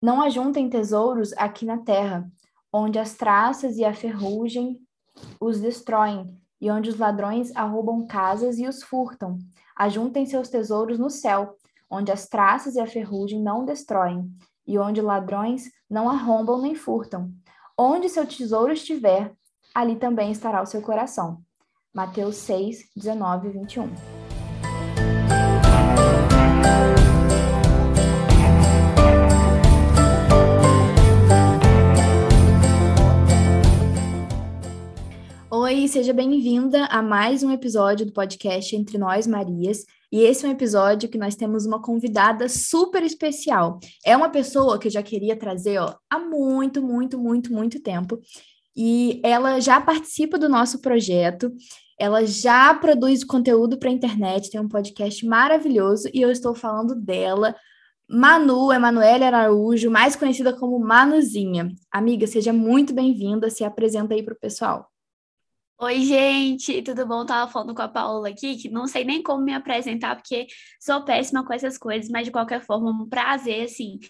Não ajuntem tesouros aqui na terra, onde as traças e a ferrugem os destroem, e onde os ladrões arrombam casas e os furtam. Ajuntem seus tesouros no céu, onde as traças e a ferrugem não destroem, e onde ladrões não arrombam nem furtam. Onde seu tesouro estiver, ali também estará o seu coração. Mateus 6, 19 e 21. Oi, seja bem-vinda a mais um episódio do podcast Entre Nós Marias. E esse é um episódio que nós temos uma convidada super especial. É uma pessoa que eu já queria trazer ó, há muito, muito, muito, muito tempo. E ela já participa do nosso projeto, ela já produz conteúdo para a internet, tem um podcast maravilhoso e eu estou falando dela, Manu, Emanuele Araújo, mais conhecida como Manuzinha. Amiga, seja muito bem-vinda, se apresenta aí para o pessoal. Oi, gente, tudo bom? Tava falando com a Paola aqui, que não sei nem como me apresentar, porque sou péssima com essas coisas, mas de qualquer forma, um prazer, assim,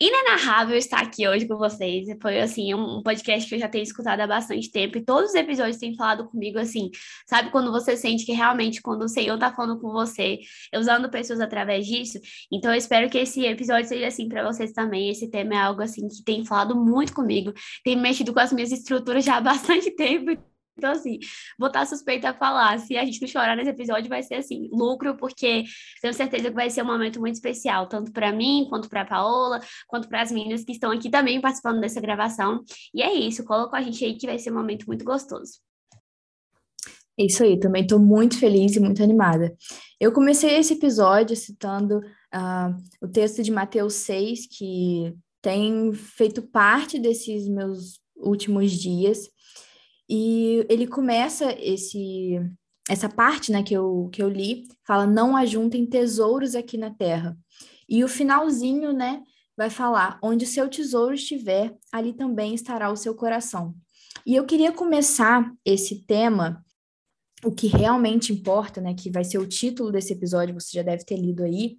inenarrável estar aqui hoje com vocês. Foi, assim, um podcast que eu já tenho escutado há bastante tempo, e todos os episódios têm falado comigo, assim, sabe quando você sente que realmente, quando o Senhor tá falando com você, usando pessoas através disso? Então, eu espero que esse episódio seja assim para vocês também. Esse tema é algo, assim, que tem falado muito comigo, tem mexido com as minhas estruturas já há bastante tempo, então, assim, vou estar suspeita a falar. Se a gente não chorar nesse episódio, vai ser assim, lucro, porque tenho certeza que vai ser um momento muito especial, tanto para mim, quanto para a Paola, quanto para as meninas que estão aqui também participando dessa gravação. E é isso, coloca a gente aí que vai ser um momento muito gostoso. É isso aí, também estou muito feliz e muito animada. Eu comecei esse episódio citando uh, o texto de Mateus 6, que tem feito parte desses meus últimos dias. E ele começa esse essa parte, né, que eu, que eu li, fala não ajuntem tesouros aqui na terra. E o finalzinho, né, vai falar onde seu tesouro estiver, ali também estará o seu coração. E eu queria começar esse tema o que realmente importa, né, que vai ser o título desse episódio, você já deve ter lido aí,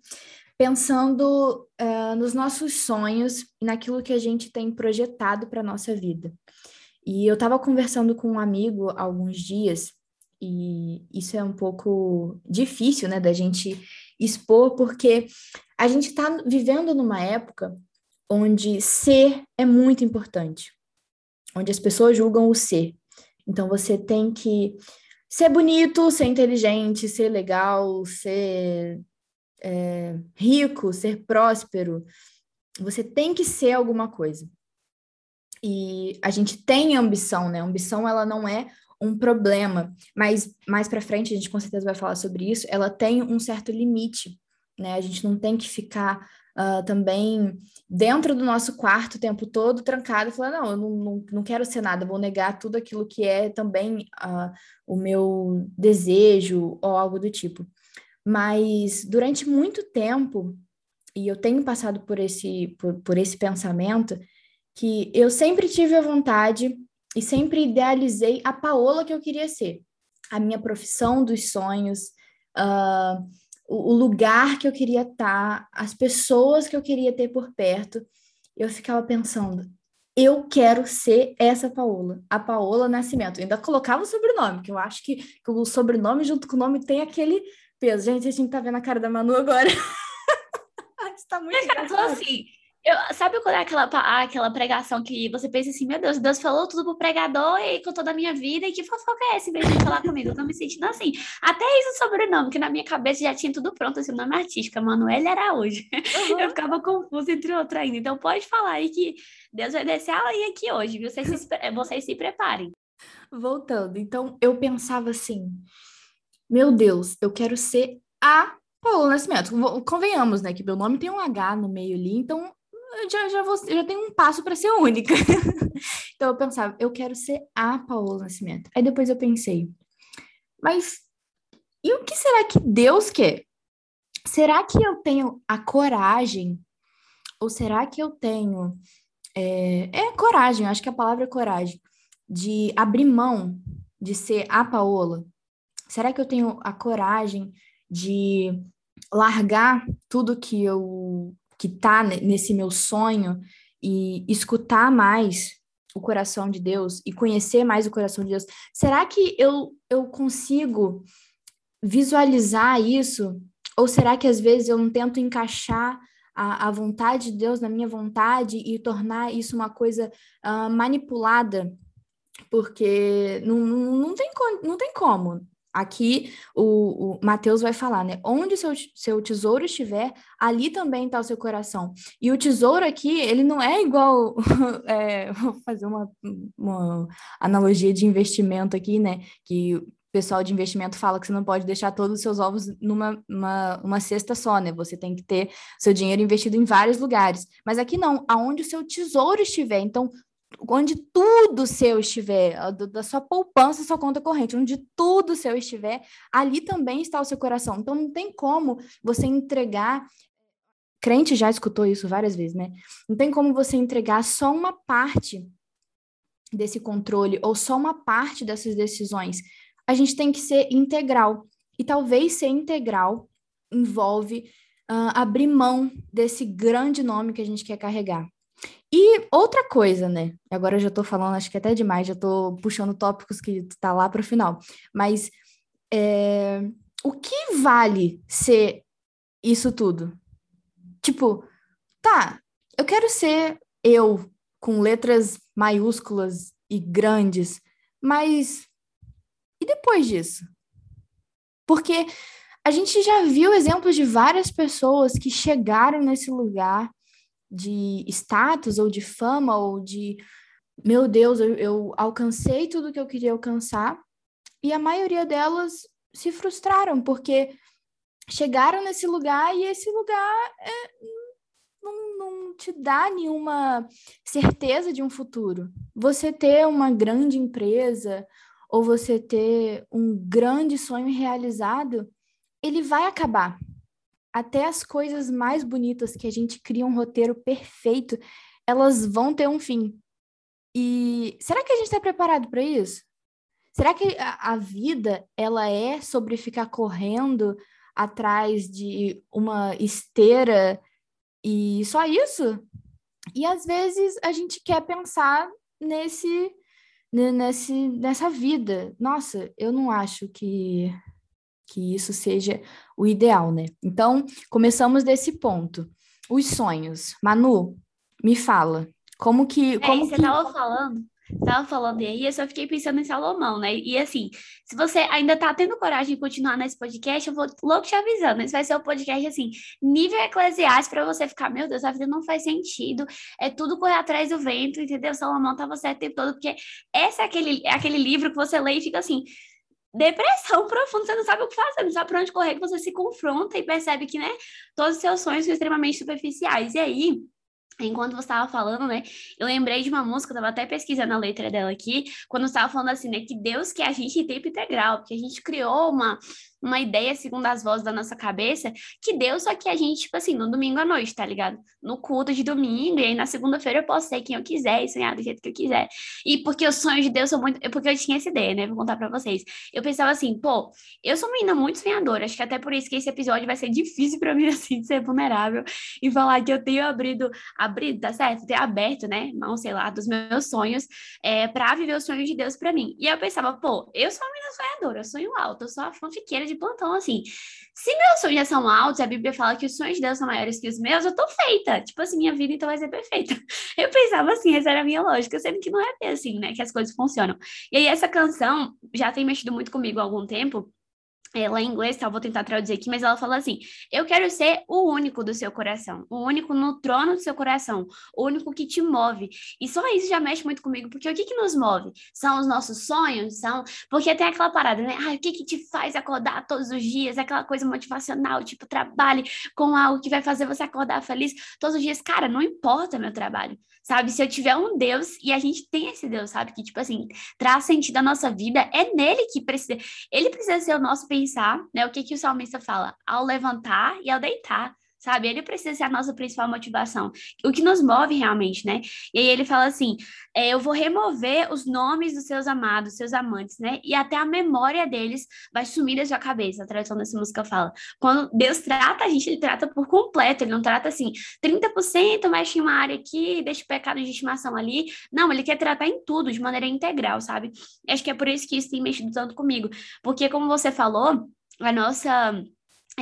pensando uh, nos nossos sonhos e naquilo que a gente tem projetado para a nossa vida. E eu estava conversando com um amigo há alguns dias, e isso é um pouco difícil, né, da gente expor, porque a gente está vivendo numa época onde ser é muito importante, onde as pessoas julgam o ser. Então você tem que ser bonito, ser inteligente, ser legal, ser é, rico, ser próspero. Você tem que ser alguma coisa e a gente tem ambição, né? A ambição ela não é um problema, mas mais para frente a gente com certeza vai falar sobre isso. Ela tem um certo limite, né? A gente não tem que ficar uh, também dentro do nosso quarto o tempo todo trancado falar não, eu não, não, não quero ser nada, vou negar tudo aquilo que é também uh, o meu desejo ou algo do tipo. Mas durante muito tempo e eu tenho passado por esse por, por esse pensamento que eu sempre tive a vontade e sempre idealizei a Paola que eu queria ser, a minha profissão dos sonhos, uh, o, lugar que eu queria estar, as pessoas que eu queria ter por perto. Eu ficava pensando, eu quero ser essa Paola, a Paola Nascimento. Eu ainda colocava o sobrenome, que eu acho que, que o sobrenome junto com o nome tem aquele peso. Gente, a gente tá vendo a cara da Manu agora. Está muito engraçado. assim, eu, sabe quando é aquela, aquela pregação que você pensa assim, meu Deus, Deus falou tudo pro pregador e com toda a minha vida, e que fofoca é essa em vez de falar comigo? Eu tô me sentindo assim. Até isso sobrenome, que na minha cabeça já tinha tudo pronto, assim, o nome artístico, Manuel Araújo. Uhum. Eu ficava confusa entre outro ainda. Então pode falar aí que Deus vai descer aí aqui hoje, viu? Vocês se, vocês se preparem. Voltando, então eu pensava assim, meu Deus, eu quero ser a Paulo Nascimento. Convenhamos, né, que meu nome tem um H no meio ali, então já, já, vou, já tenho um passo para ser única. então eu pensava, eu quero ser a Paola Nascimento. Aí depois eu pensei, mas e o que será que Deus quer? Será que eu tenho a coragem? Ou será que eu tenho. É, é coragem, acho que a palavra é coragem, de abrir mão de ser a Paola? Será que eu tenho a coragem de largar tudo que eu que tá nesse meu sonho e escutar mais o coração de Deus e conhecer mais o coração de Deus, será que eu, eu consigo visualizar isso? Ou será que às vezes eu não tento encaixar a, a vontade de Deus na minha vontade e tornar isso uma coisa uh, manipulada? Porque não, não, não, tem, não tem como. Aqui o, o Mateus vai falar, né? Onde seu, seu tesouro estiver, ali também está o seu coração. E o tesouro aqui, ele não é igual. é, vou fazer uma, uma analogia de investimento aqui, né? Que o pessoal de investimento fala que você não pode deixar todos os seus ovos numa uma, uma cesta só, né? Você tem que ter seu dinheiro investido em vários lugares. Mas aqui não, aonde o seu tesouro estiver. Então, onde tudo seu estiver, da sua poupança, sua conta corrente, onde tudo seu estiver, ali também está o seu coração. Então não tem como você entregar. Crente já escutou isso várias vezes, né? Não tem como você entregar só uma parte desse controle ou só uma parte dessas decisões. A gente tem que ser integral. E talvez ser integral envolve uh, abrir mão desse grande nome que a gente quer carregar. E outra coisa, né? Agora eu já tô falando, acho que até demais, já tô puxando tópicos que tá lá para o final. Mas é, o que vale ser isso tudo? Tipo, tá, eu quero ser eu com letras maiúsculas e grandes, mas e depois disso? Porque a gente já viu exemplos de várias pessoas que chegaram nesse lugar de status ou de fama ou de meu Deus, eu, eu alcancei tudo que eu queria alcançar e a maioria delas se frustraram porque chegaram nesse lugar e esse lugar é, não, não te dá nenhuma certeza de um futuro. Você ter uma grande empresa ou você ter um grande sonho realizado, ele vai acabar até as coisas mais bonitas que a gente cria um roteiro perfeito, elas vão ter um fim. E será que a gente está preparado para isso? Será que a, a, vida ela é sobre ficar correndo atrás de uma esteira e só isso? E às vezes a gente quer pensar nesse nesse nessa vida. Nossa, eu não acho que que isso seja o ideal, né? Então, começamos desse ponto. Os sonhos. Manu, me fala. Como que. É, como você que... tava falando. Tava falando aí, eu só fiquei pensando em Salomão, né? E assim, se você ainda tá tendo coragem de continuar nesse podcast, eu vou logo te avisando. Esse vai ser o um podcast, assim, nível eclesiástico para você ficar, meu Deus, a vida não faz sentido. É tudo correr atrás do vento, entendeu? Salomão tava certo o tempo todo, porque esse é aquele, é aquele livro que você lê e fica assim depressão profunda, você não sabe o que fazer, não sabe para onde correr, que você se confronta e percebe que, né, todos os seus sonhos são extremamente superficiais. E aí, Enquanto você estava falando, né? Eu lembrei de uma música, eu estava até pesquisando a letra dela aqui, quando estava falando assim, né? Que Deus quer a gente em tempo integral, porque a gente criou uma, uma ideia, segundo as vozes da nossa cabeça, que Deus só que a gente, tipo assim, no domingo à noite, tá ligado? No culto de domingo, e aí na segunda-feira eu posso ser quem eu quiser e sonhar do jeito que eu quiser. E porque os sonhos de Deus são muito. Porque eu tinha essa ideia, né? Vou contar pra vocês. Eu pensava assim, pô, eu sou uma menina muito sonhadora, acho que até por isso que esse episódio vai ser difícil pra mim, assim, de ser vulnerável e falar que eu tenho abrido, abrido, tá certo? Ter aberto, né? Não sei lá, dos meus sonhos, é, pra viver os sonhos de Deus pra mim. E eu pensava, pô, eu sou uma menina sonhadora, eu sonho alto, eu sou a fanfiqueira de de plantão, assim. Se meus sonhos já são altos, a Bíblia fala que os sonhos de Deus são maiores que os meus, eu tô feita. Tipo assim, minha vida então vai ser perfeita. Eu pensava assim, essa era a minha lógica, sendo que não é assim, né? Que as coisas funcionam. E aí, essa canção já tem mexido muito comigo há algum tempo ela em inglês, tá? vou tentar traduzir aqui, mas ela fala assim: Eu quero ser o único do seu coração, o único no trono do seu coração, o único que te move. E só isso já mexe muito comigo, porque o que que nos move? São os nossos sonhos? São. Porque tem aquela parada, né? Ah, o que que te faz acordar todos os dias? Aquela coisa motivacional, tipo, trabalhe com algo que vai fazer você acordar feliz todos os dias. Cara, não importa meu trabalho sabe? Se eu tiver um Deus, e a gente tem esse Deus, sabe? Que, tipo assim, traz sentido à nossa vida, é nele que precisa. Ele precisa ser o nosso pensar, né? O que, que o salmista fala? Ao levantar e ao deitar sabe? Ele precisa ser a nossa principal motivação, o que nos move realmente, né? E aí ele fala assim: é, eu vou remover os nomes dos seus amados, seus amantes, né? E até a memória deles vai sumir da sua cabeça, a tradução dessa música fala. Quando Deus trata a gente, ele trata por completo, ele não trata assim, 30% mexe em uma área aqui, deixa o pecado de estimação ali. Não, ele quer tratar em tudo, de maneira integral, sabe? Acho que é por isso que isso tem mexido tanto comigo. Porque, como você falou, a nossa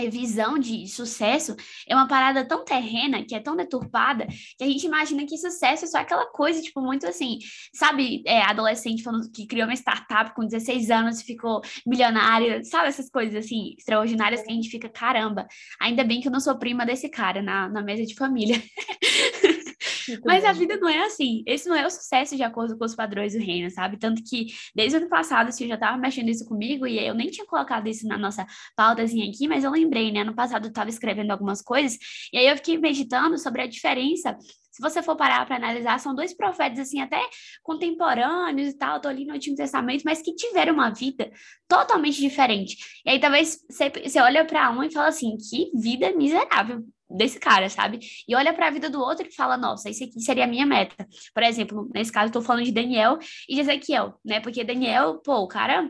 visão de sucesso é uma parada tão terrena, que é tão deturpada, que a gente imagina que sucesso é só aquela coisa, tipo, muito assim, sabe, é, adolescente falando que criou uma startup com 16 anos e ficou milionário, sabe, essas coisas assim, extraordinárias que a gente fica, caramba, ainda bem que eu não sou prima desse cara na, na mesa de família. Mas a vida não é assim. Esse não é o sucesso de acordo com os padrões do reino, sabe? Tanto que desde o ano passado, assim, eu já tava mexendo isso comigo e eu nem tinha colocado isso na nossa pautazinha aqui, mas eu lembrei, né? Ano passado eu tava escrevendo algumas coisas e aí eu fiquei meditando sobre a diferença se você for parar para analisar, são dois profetas, assim, até contemporâneos e tal, tô ali no Antigo Testamento, mas que tiveram uma vida totalmente diferente. E aí, talvez, você, você olha para um e fala assim, que vida miserável desse cara, sabe? E olha para a vida do outro e fala, nossa, isso aqui seria a minha meta. Por exemplo, nesse caso, estou falando de Daniel e de Ezequiel, né? Porque Daniel, pô, o cara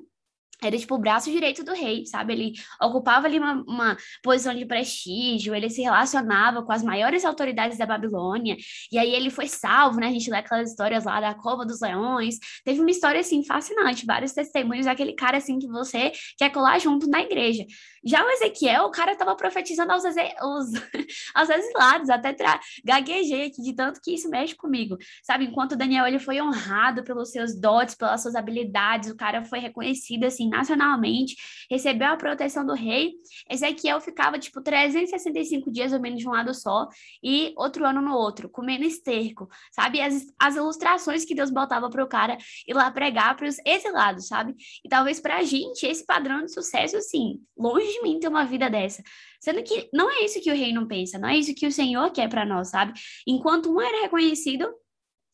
era tipo o braço direito do rei, sabe? Ele ocupava ali uma, uma, posição de prestígio, ele se relacionava com as maiores autoridades da Babilônia, e aí ele foi salvo, né? A gente lê aquelas histórias lá da Cova dos Leões. Teve uma história assim fascinante, vários testemunhos daquele cara assim que você quer colar junto na igreja. Já o Ezequiel, o cara estava profetizando aos, os, aos exilados, até tra... gaguejei aqui de tanto que isso mexe comigo, sabe? Enquanto Daniel ele foi honrado pelos seus dotes, pelas suas habilidades, o cara foi reconhecido assim nacionalmente, recebeu a proteção do rei. Ezequiel ficava tipo 365 dias ou menos de um lado só e outro ano no outro, comendo esterco, sabe? As, as ilustrações que Deus botava para o cara ir lá pregar para os exilados, sabe? E talvez para a gente esse padrão de sucesso, assim, longe de mim ter uma vida dessa. Sendo que não é isso que o reino pensa, não é isso que o Senhor quer para nós, sabe? Enquanto um era reconhecido,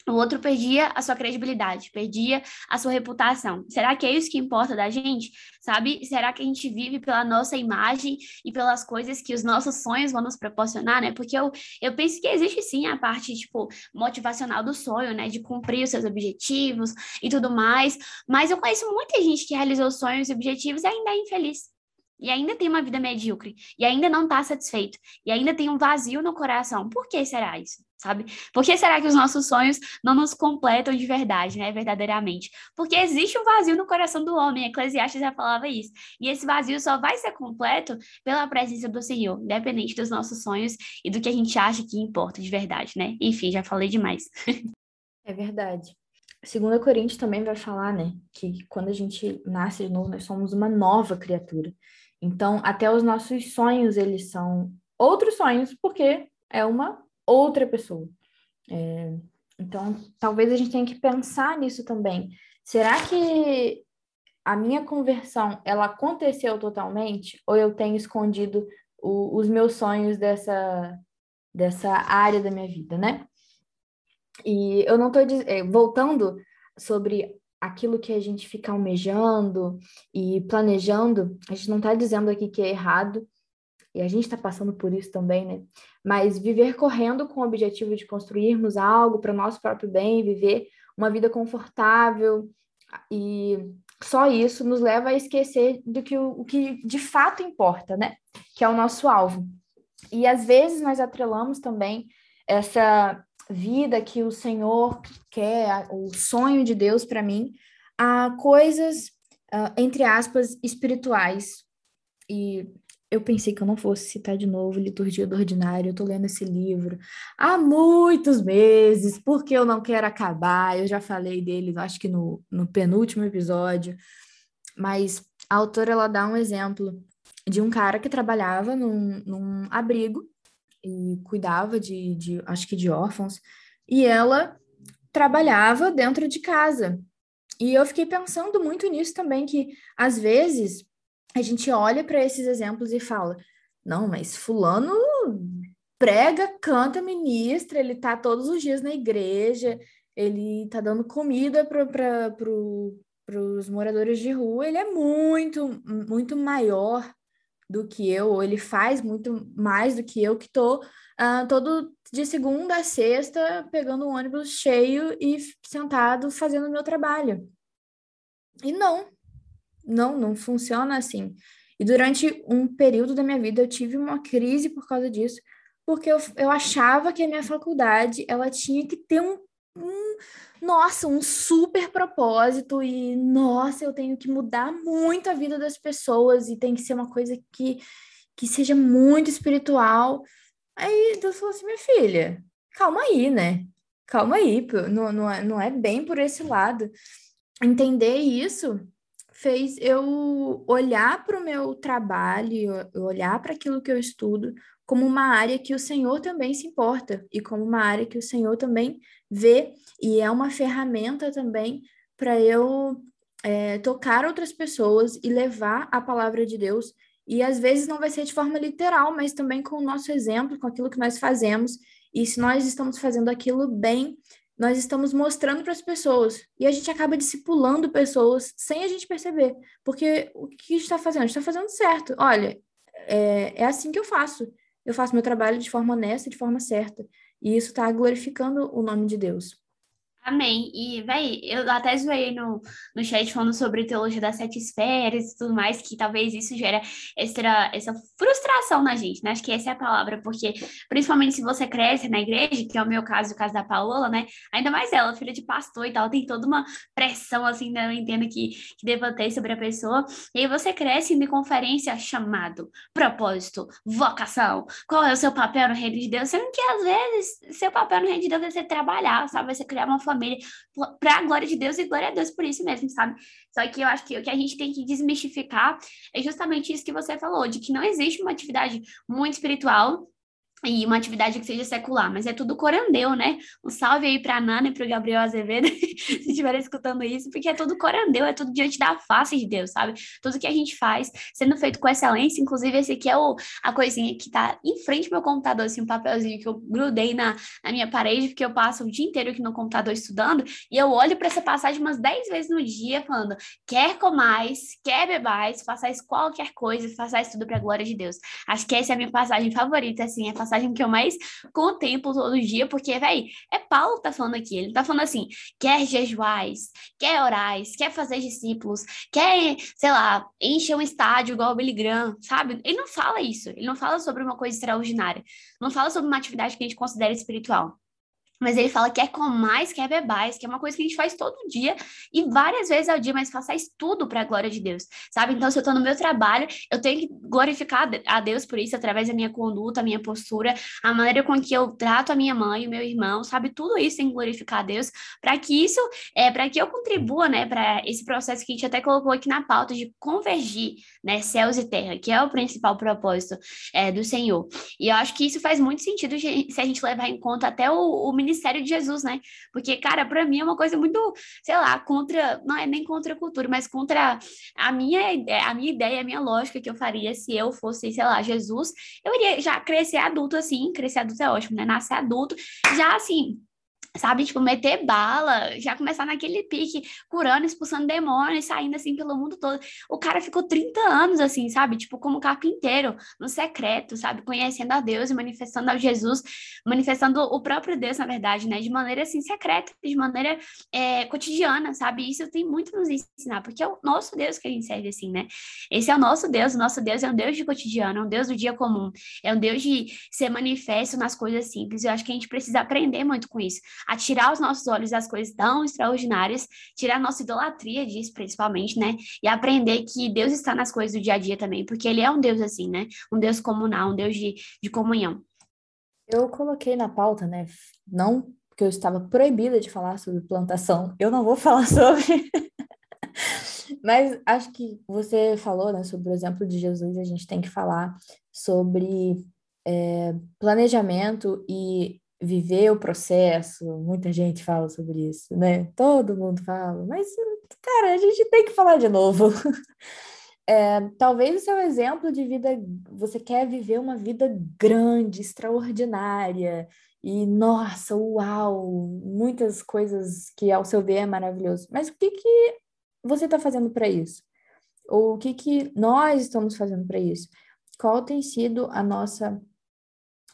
o outro perdia a sua credibilidade, perdia a sua reputação. Será que é isso que importa da gente? Sabe? Será que a gente vive pela nossa imagem e pelas coisas que os nossos sonhos vão nos proporcionar, né? Porque eu, eu penso que existe sim a parte, tipo, motivacional do sonho, né? De cumprir os seus objetivos e tudo mais. Mas eu conheço muita gente que realizou sonhos e objetivos e ainda é infeliz e ainda tem uma vida medíocre, e ainda não está satisfeito, e ainda tem um vazio no coração. Por que será isso? Sabe? Por que será que os nossos sonhos não nos completam de verdade, né? Verdadeiramente? Porque existe um vazio no coração do homem, Eclesiastes já falava isso. E esse vazio só vai ser completo pela presença do Senhor, independente dos nossos sonhos e do que a gente acha que importa de verdade, né? Enfim, já falei demais. É verdade. Segunda Coríntios também vai falar, né, que quando a gente nasce de novo, nós somos uma nova criatura. Então, até os nossos sonhos, eles são outros sonhos, porque é uma outra pessoa. É, então, talvez a gente tenha que pensar nisso também. Será que a minha conversão, ela aconteceu totalmente? Ou eu tenho escondido o, os meus sonhos dessa, dessa área da minha vida, né? E eu não estou é, voltando sobre aquilo que a gente fica almejando e planejando, a gente não está dizendo aqui que é errado, e a gente está passando por isso também, né? Mas viver correndo com o objetivo de construirmos algo para o nosso próprio bem, viver uma vida confortável e só isso nos leva a esquecer do que o, o que de fato importa, né? Que é o nosso alvo. E às vezes nós atrelamos também essa vida que o Senhor quer, o sonho de Deus para mim, a coisas, uh, entre aspas, espirituais. E eu pensei que eu não fosse citar de novo Liturgia do Ordinário, eu estou lendo esse livro há muitos meses, porque eu não quero acabar, eu já falei dele, acho que no, no penúltimo episódio, mas a autora, ela dá um exemplo de um cara que trabalhava num, num abrigo, e cuidava de, de, acho que de órfãos, e ela trabalhava dentro de casa. E eu fiquei pensando muito nisso também, que às vezes a gente olha para esses exemplos e fala: não, mas Fulano prega, canta, ministra, ele tá todos os dias na igreja, ele tá dando comida para os moradores de rua, ele é muito, muito maior do que eu, ou ele faz muito mais do que eu, que tô uh, todo de segunda a sexta pegando um ônibus cheio e sentado fazendo o meu trabalho. E não, não, não funciona assim. E durante um período da minha vida eu tive uma crise por causa disso, porque eu, eu achava que a minha faculdade ela tinha que ter um, um nossa, um super propósito e nossa, eu tenho que mudar muito a vida das pessoas e tem que ser uma coisa que, que seja muito espiritual. Aí Deus falou assim, minha filha, calma aí, né? Calma aí, não, não, é, não é bem por esse lado. Entender isso fez eu olhar para o meu trabalho, olhar para aquilo que eu estudo como uma área que o Senhor também se importa e como uma área que o Senhor também vê e é uma ferramenta também para eu é, tocar outras pessoas e levar a palavra de Deus. E às vezes não vai ser de forma literal, mas também com o nosso exemplo, com aquilo que nós fazemos. E se nós estamos fazendo aquilo bem, nós estamos mostrando para as pessoas e a gente acaba discipulando pessoas sem a gente perceber, porque o que a gente está fazendo? A gente está fazendo certo. Olha, é, é assim que eu faço. Eu faço meu trabalho de forma honesta, de forma certa. E isso está glorificando o nome de Deus. Amém. E, véi, eu até zoei no, no chat falando sobre teologia das sete esferas e tudo mais, que talvez isso gera essa, essa frustração na gente, né? Acho que essa é a palavra, porque principalmente se você cresce na igreja, que é o meu caso, o caso da Paola, né? Ainda mais ela, filha de pastor e tal, tem toda uma pressão, assim, né? Eu entendo que, que deva ter sobre a pessoa. E aí você cresce em conferência chamado, propósito, vocação. Qual é o seu papel no reino de Deus? Sendo que, às vezes, seu papel no reino de Deus é ser trabalhar, sabe? Ser criar uma família para a glória de Deus e glória a Deus por isso mesmo, sabe? Só que eu acho que o que a gente tem que desmistificar é justamente isso que você falou, de que não existe uma atividade muito espiritual e uma atividade que seja secular, mas é tudo corandeu, né? Um salve aí para a Nana e para o Gabriel Azevedo, se estiverem escutando isso, porque é tudo corandeu, é tudo diante da face de Deus, sabe? Tudo que a gente faz sendo feito com excelência, inclusive esse aqui é o, a coisinha que tá em frente ao meu computador, assim, um papelzinho que eu grudei na, na minha parede, porque eu passo o dia inteiro aqui no computador estudando, e eu olho para essa passagem umas 10 vezes no dia, falando, quer comais, quer bebais, façais qualquer coisa, façais tudo para a glória de Deus. Acho que essa é a minha passagem favorita, assim, é passagem que eu mais contemplo todo dia, porque, velho, é Paulo que tá falando aqui. Ele tá falando assim: quer jejuais, quer orais, quer fazer discípulos, quer, sei lá, encher um estádio igual o Billy Graham, sabe? Ele não fala isso. Ele não fala sobre uma coisa extraordinária. Não fala sobre uma atividade que a gente considera espiritual. Mas ele fala que é com mais, que é bebais, que é uma coisa que a gente faz todo dia e várias vezes ao dia, mas façais tudo para a glória de Deus, sabe? Então, se eu estou no meu trabalho, eu tenho que glorificar a Deus por isso, através da minha conduta, a minha postura, a maneira com que eu trato a minha mãe, o meu irmão, sabe? Tudo isso tem que glorificar a Deus, para que isso, é, para que eu contribua, né, para esse processo que a gente até colocou aqui na pauta de convergir, né, céus e terra, que é o principal propósito é, do Senhor. E eu acho que isso faz muito sentido se a gente levar em conta até o, o ministério de Jesus, né? Porque, cara, para mim é uma coisa muito, sei lá, contra, não é nem contra a cultura, mas contra a minha, a minha ideia, a minha lógica que eu faria se eu fosse, sei lá, Jesus. Eu iria já crescer adulto assim, crescer adulto é ótimo, né? Nascer adulto, já assim, sabe, tipo, meter bala, já começar naquele pique, curando, expulsando demônios, saindo assim pelo mundo todo. O cara ficou 30 anos assim, sabe, tipo, como carpinteiro, no secreto, sabe, conhecendo a Deus e manifestando a Jesus, manifestando o próprio Deus, na verdade, né, de maneira assim secreta, de maneira é, cotidiana, sabe? Isso tem muito nos ensinar, porque é o nosso Deus que a gente serve assim, né? Esse é o nosso Deus, o nosso Deus é um Deus de cotidiano, é um Deus do dia comum, é um Deus de ser manifesto nas coisas simples. Eu acho que a gente precisa aprender muito com isso a tirar os nossos olhos das coisas tão extraordinárias, tirar a nossa idolatria disso, principalmente, né? E aprender que Deus está nas coisas do dia a dia também, porque Ele é um Deus assim, né? Um Deus comunal, um Deus de, de comunhão. Eu coloquei na pauta, né? Não porque eu estava proibida de falar sobre plantação, eu não vou falar sobre. Mas acho que você falou, né, sobre o exemplo de Jesus, a gente tem que falar sobre é, planejamento e viver o processo, muita gente fala sobre isso, né? Todo mundo fala, mas, cara, a gente tem que falar de novo. É, talvez o seu exemplo de vida, você quer viver uma vida grande, extraordinária, e nossa, uau, muitas coisas que ao seu ver é maravilhoso. Mas o que que você está fazendo para isso? Ou o que que nós estamos fazendo para isso? qual tem sido a nossa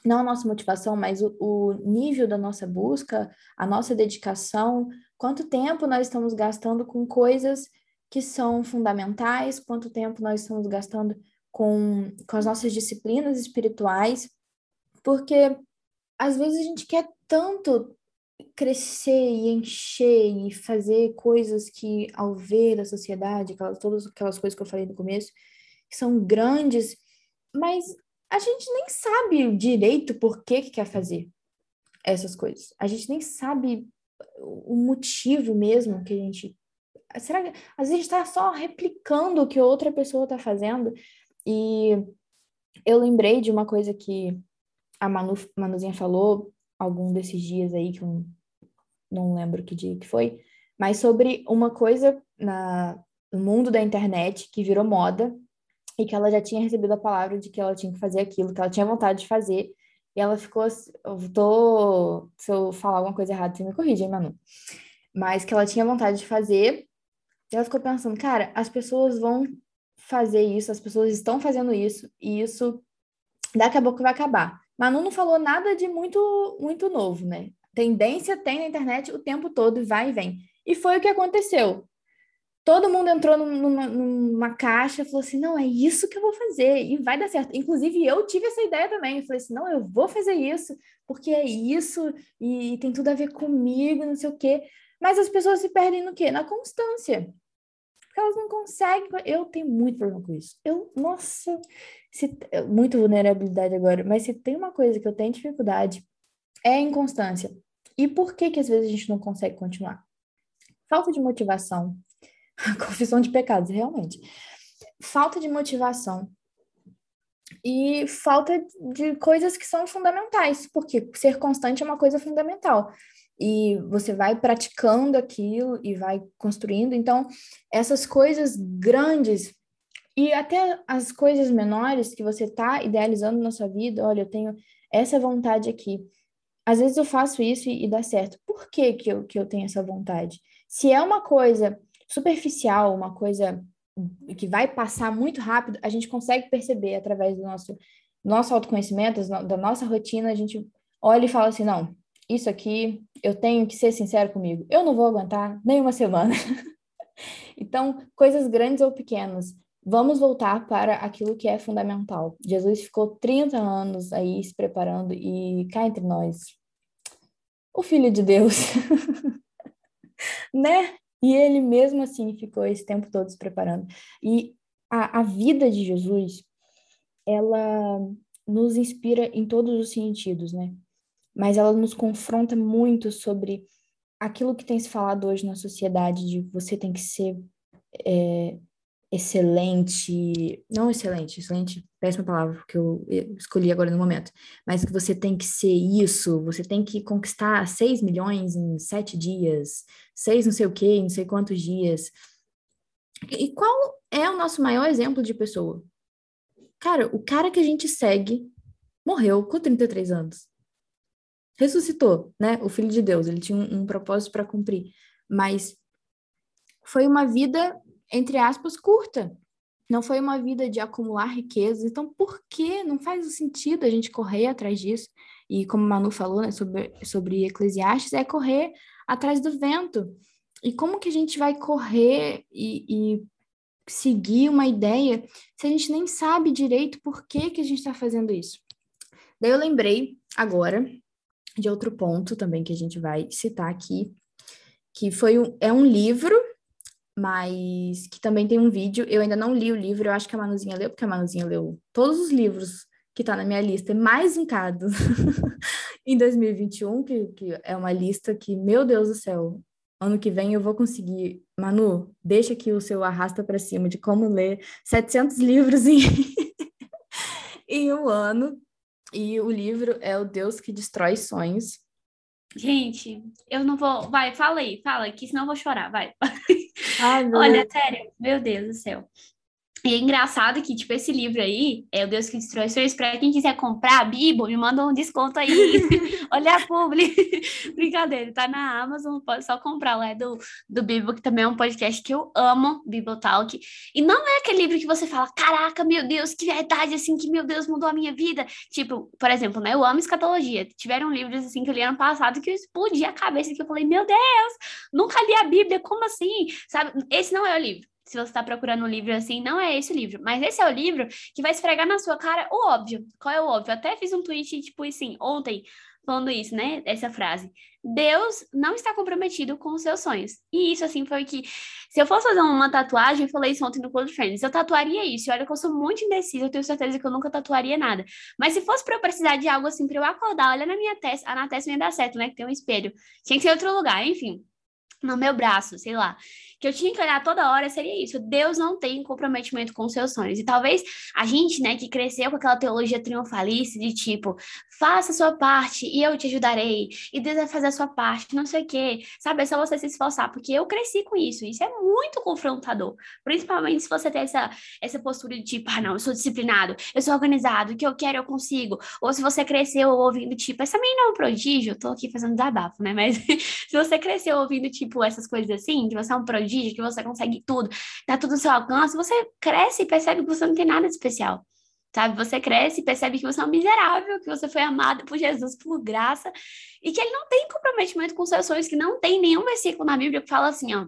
não a nossa motivação, mas o, o, nível da nossa busca, a nossa dedicação, quanto tempo nós estamos gastando com coisas que são fundamentais, quanto tempo nós estamos gastando com, com as nossas disciplinas espirituais, porque às vezes a gente quer tanto crescer e encher e fazer coisas que, ao ver a sociedade, aquelas, todas aquelas coisas que eu falei no começo, que são grandes, mas a gente nem sabe direito por que, que quer fazer essas coisas. A gente nem sabe o motivo mesmo que a gente. Será que às vezes está só replicando o que outra pessoa está fazendo? E eu lembrei de uma coisa que a Manu, Manuzinha falou algum desses dias aí, que eu não lembro que dia que foi, mas sobre uma coisa na, no mundo da internet que virou moda e que ela já tinha recebido a palavra de que ela tinha que fazer aquilo, que ela tinha vontade de fazer, e ela ficou, eu tô, se eu falar alguma coisa errada, você me corrige, hein, Manu? Mas que ela tinha vontade de fazer, e ela ficou pensando, cara, as pessoas vão fazer isso, as pessoas estão fazendo isso, e isso daqui a pouco vai acabar. Manu não falou nada de muito, muito novo, né? Tendência tem na internet o tempo todo, vai e vem. E foi o que aconteceu. Todo mundo entrou numa, numa caixa e falou assim: não, é isso que eu vou fazer e vai dar certo. Inclusive, eu tive essa ideia também. Eu falei assim: não, eu vou fazer isso, porque é isso e tem tudo a ver comigo, não sei o quê. Mas as pessoas se perdem no quê? Na constância. Porque elas não conseguem. Eu tenho muito problema com isso. Eu, nossa, se, muita vulnerabilidade agora, mas se tem uma coisa que eu tenho dificuldade, é a inconstância. E por que que às vezes a gente não consegue continuar? Falta de motivação. Confissão de pecados, realmente. Falta de motivação. E falta de coisas que são fundamentais, porque ser constante é uma coisa fundamental e você vai praticando aquilo e vai construindo. Então, essas coisas grandes e até as coisas menores que você está idealizando na sua vida, olha, eu tenho essa vontade aqui. Às vezes eu faço isso e, e dá certo. Por que, que, eu, que eu tenho essa vontade? Se é uma coisa superficial, uma coisa que vai passar muito rápido, a gente consegue perceber através do nosso, nosso autoconhecimento, da nossa rotina, a gente olha e fala assim, não, isso aqui eu tenho que ser sincero comigo, eu não vou aguentar nem uma semana. então, coisas grandes ou pequenas, vamos voltar para aquilo que é fundamental. Jesus ficou 30 anos aí se preparando e cá entre nós, o Filho de Deus, né? E ele mesmo assim ficou esse tempo todo se preparando. E a, a vida de Jesus, ela nos inspira em todos os sentidos, né? Mas ela nos confronta muito sobre aquilo que tem se falado hoje na sociedade de você tem que ser é, excelente, não excelente, excelente, péssima palavra que eu escolhi agora no momento, mas que você tem que ser isso, você tem que conquistar 6 milhões em sete dias, seis não sei o em não sei quantos dias. E qual é o nosso maior exemplo de pessoa? Cara, o cara que a gente segue morreu com 33 anos. Ressuscitou, né? O Filho de Deus, ele tinha um, um propósito para cumprir, mas foi uma vida entre aspas, curta. Não foi uma vida de acumular riquezas. Então, por que não faz sentido a gente correr atrás disso? E como Manu falou né, sobre, sobre Eclesiastes, é correr atrás do vento. E como que a gente vai correr e, e seguir uma ideia se a gente nem sabe direito por que, que a gente está fazendo isso? Daí eu lembrei agora de outro ponto também que a gente vai citar aqui, que foi um, é um livro mas que também tem um vídeo. Eu ainda não li o livro, eu acho que a Manuzinha leu, porque a Manuzinha leu todos os livros que tá na minha lista, mais indicados em 2021, que, que é uma lista que, meu Deus do céu, ano que vem eu vou conseguir. Manu, deixa aqui o seu arrasta para cima de como ler 700 livros em, em um ano. E o livro é O Deus que Destrói Sonhos. Gente, eu não vou. Vai, fala aí, fala, que senão eu vou chorar, vai. Ai, Olha, sério, meu Deus do céu. E é engraçado que, tipo, esse livro aí, é o Deus que Destrói Sonhos, para quem quiser comprar a Bíblia, me manda um desconto aí. Olha a publi. Brincadeira, tá na Amazon, pode só comprar lá, é do, do Bíblia, que também é um podcast que eu amo, Bibotalk. E não é aquele livro que você fala, caraca, meu Deus, que verdade, assim, que meu Deus mudou a minha vida. Tipo, por exemplo, né, eu amo escatologia. Tiveram livros, assim, que eu li ano passado que eu explodi a cabeça, que eu falei, meu Deus, nunca li a Bíblia, como assim? Sabe, esse não é o livro se você está procurando um livro assim, não é esse o livro. Mas esse é o livro que vai esfregar na sua cara o óbvio. Qual é o óbvio? Eu até fiz um tweet, tipo assim, ontem, falando isso, né? Essa frase. Deus não está comprometido com os seus sonhos. E isso, assim, foi que. Se eu fosse fazer uma tatuagem, eu falei isso ontem no Close Friends, eu tatuaria isso. E olha que eu sou muito indecisa, eu tenho certeza que eu nunca tatuaria nada. Mas se fosse para eu precisar de algo assim, para eu acordar, olha na minha testa, a na testa ia dar certo, né? Que tem um espelho. Tinha que ser outro lugar, enfim no meu braço, sei lá, que eu tinha que olhar toda hora seria isso. Deus não tem comprometimento com seus sonhos. E talvez a gente, né, que cresceu com aquela teologia triunfalista de tipo, faça a sua parte e eu te ajudarei, e Deus vai fazer a sua parte, não sei o quê. Sabe, é só você se esforçar, porque eu cresci com isso. Isso é muito confrontador. Principalmente se você tem essa, essa postura de tipo, ah, não, eu sou disciplinado, eu sou organizado, o que eu quero eu consigo. Ou se você cresceu ouvindo, tipo, essa menina é um prodígio, eu tô aqui fazendo desabafo, né? Mas se você cresceu ouvindo, tipo, essas coisas assim, que você é um prodígio, que você consegue tudo, tá tudo no seu alcance, você cresce e percebe que você não tem nada de especial sabe? Você cresce e percebe que você é um miserável, que você foi amado por Jesus por graça e que ele não tem comprometimento com seus sonhos, que não tem nenhum versículo na Bíblia que fala assim, ó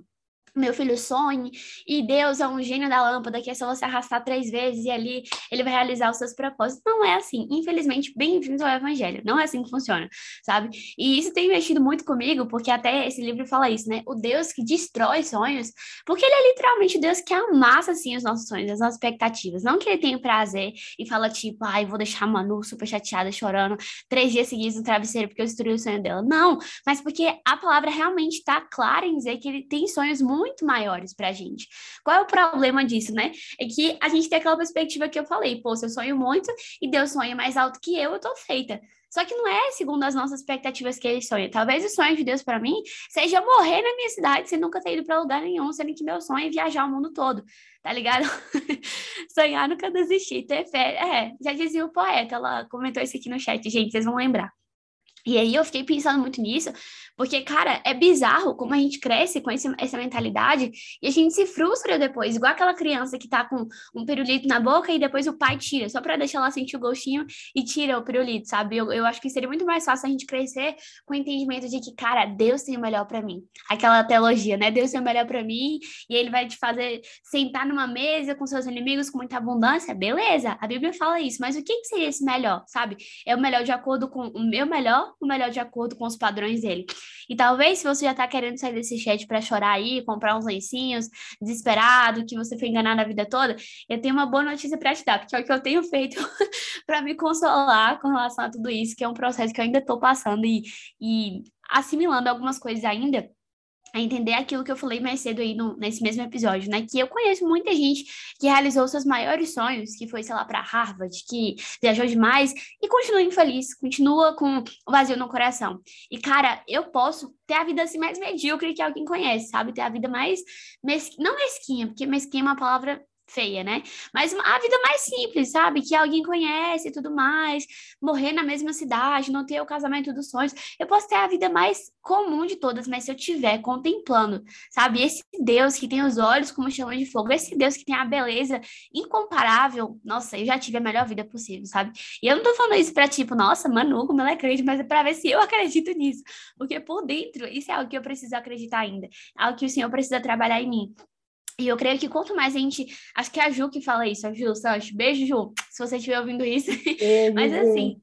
meu filho sonhe, e Deus é um gênio da lâmpada, que é só você arrastar três vezes e ali ele vai realizar os seus propósitos. Não é assim. Infelizmente, bem-vindos ao Evangelho. Não é assim que funciona, sabe? E isso tem mexido muito comigo, porque até esse livro fala isso, né? O Deus que destrói sonhos, porque ele é literalmente o Deus que amassa, assim, os nossos sonhos, as nossas expectativas. Não que ele tenha prazer e fala, tipo, ai, vou deixar a Manu super chateada, chorando, três dias seguidos no travesseiro porque eu destruí o sonho dela. Não, mas porque a palavra realmente está clara em dizer que ele tem sonhos muito muito maiores para a gente. Qual é o problema disso, né? É que a gente tem aquela perspectiva que eu falei, pô, se eu sonho muito e Deus sonha mais alto que eu, eu tô feita. Só que não é segundo as nossas expectativas que ele sonha. Talvez o sonho de Deus para mim seja morrer na minha cidade sem nunca ter ido para lugar nenhum, sendo que meu sonho é viajar o mundo todo, tá ligado? Sonhar nunca desistir, ter fé. É, já dizia o poeta, ela comentou isso aqui no chat, gente, vocês vão lembrar. E aí eu fiquei pensando muito nisso, porque, cara, é bizarro como a gente cresce com esse, essa mentalidade e a gente se frustra depois, igual aquela criança que tá com um pirulito na boca e depois o pai tira, só para deixar ela sentir o gostinho e tira o pirulito, sabe? Eu, eu acho que seria muito mais fácil a gente crescer com o entendimento de que, cara, Deus tem o melhor para mim. Aquela teologia, né? Deus tem o melhor para mim e ele vai te fazer sentar numa mesa com seus inimigos com muita abundância. Beleza, a Bíblia fala isso, mas o que, que seria esse melhor, sabe? É o melhor de acordo com o meu melhor, o melhor de acordo com os padrões dele. E talvez se você já tá querendo sair desse chat para chorar aí, comprar uns lencinhos, desesperado, que você foi enganado a vida toda, eu tenho uma boa notícia para te dar, porque é o que eu tenho feito para me consolar com relação a tudo isso, que é um processo que eu ainda tô passando e, e assimilando algumas coisas ainda a entender aquilo que eu falei mais cedo aí no, nesse mesmo episódio, né? Que eu conheço muita gente que realizou seus maiores sonhos, que foi, sei lá, para Harvard, que viajou demais e continua infeliz, continua com vazio no coração. E, cara, eu posso ter a vida assim mais medíocre que alguém conhece, sabe? Ter a vida mais mesquinha, não mesquinha, porque mesquinha é uma palavra feia, né? Mas a vida mais simples, sabe? Que alguém conhece e tudo mais, morrer na mesma cidade, não ter o casamento dos sonhos. Eu posso ter a vida mais comum de todas, mas se eu tiver contemplando, sabe? Esse Deus que tem os olhos como chama de fogo, esse Deus que tem a beleza incomparável, nossa, eu já tive a melhor vida possível, sabe? E eu não tô falando isso pra tipo, nossa, Manu, como ela é crente, mas é pra ver se eu acredito nisso. Porque por dentro, isso é algo que eu preciso acreditar ainda, algo que o Senhor precisa trabalhar em mim. E eu creio que quanto mais a gente. Acho que é a Ju que fala isso, a Ju Sancho. Beijo, Ju, se você estiver ouvindo isso. Beijo, Mas assim,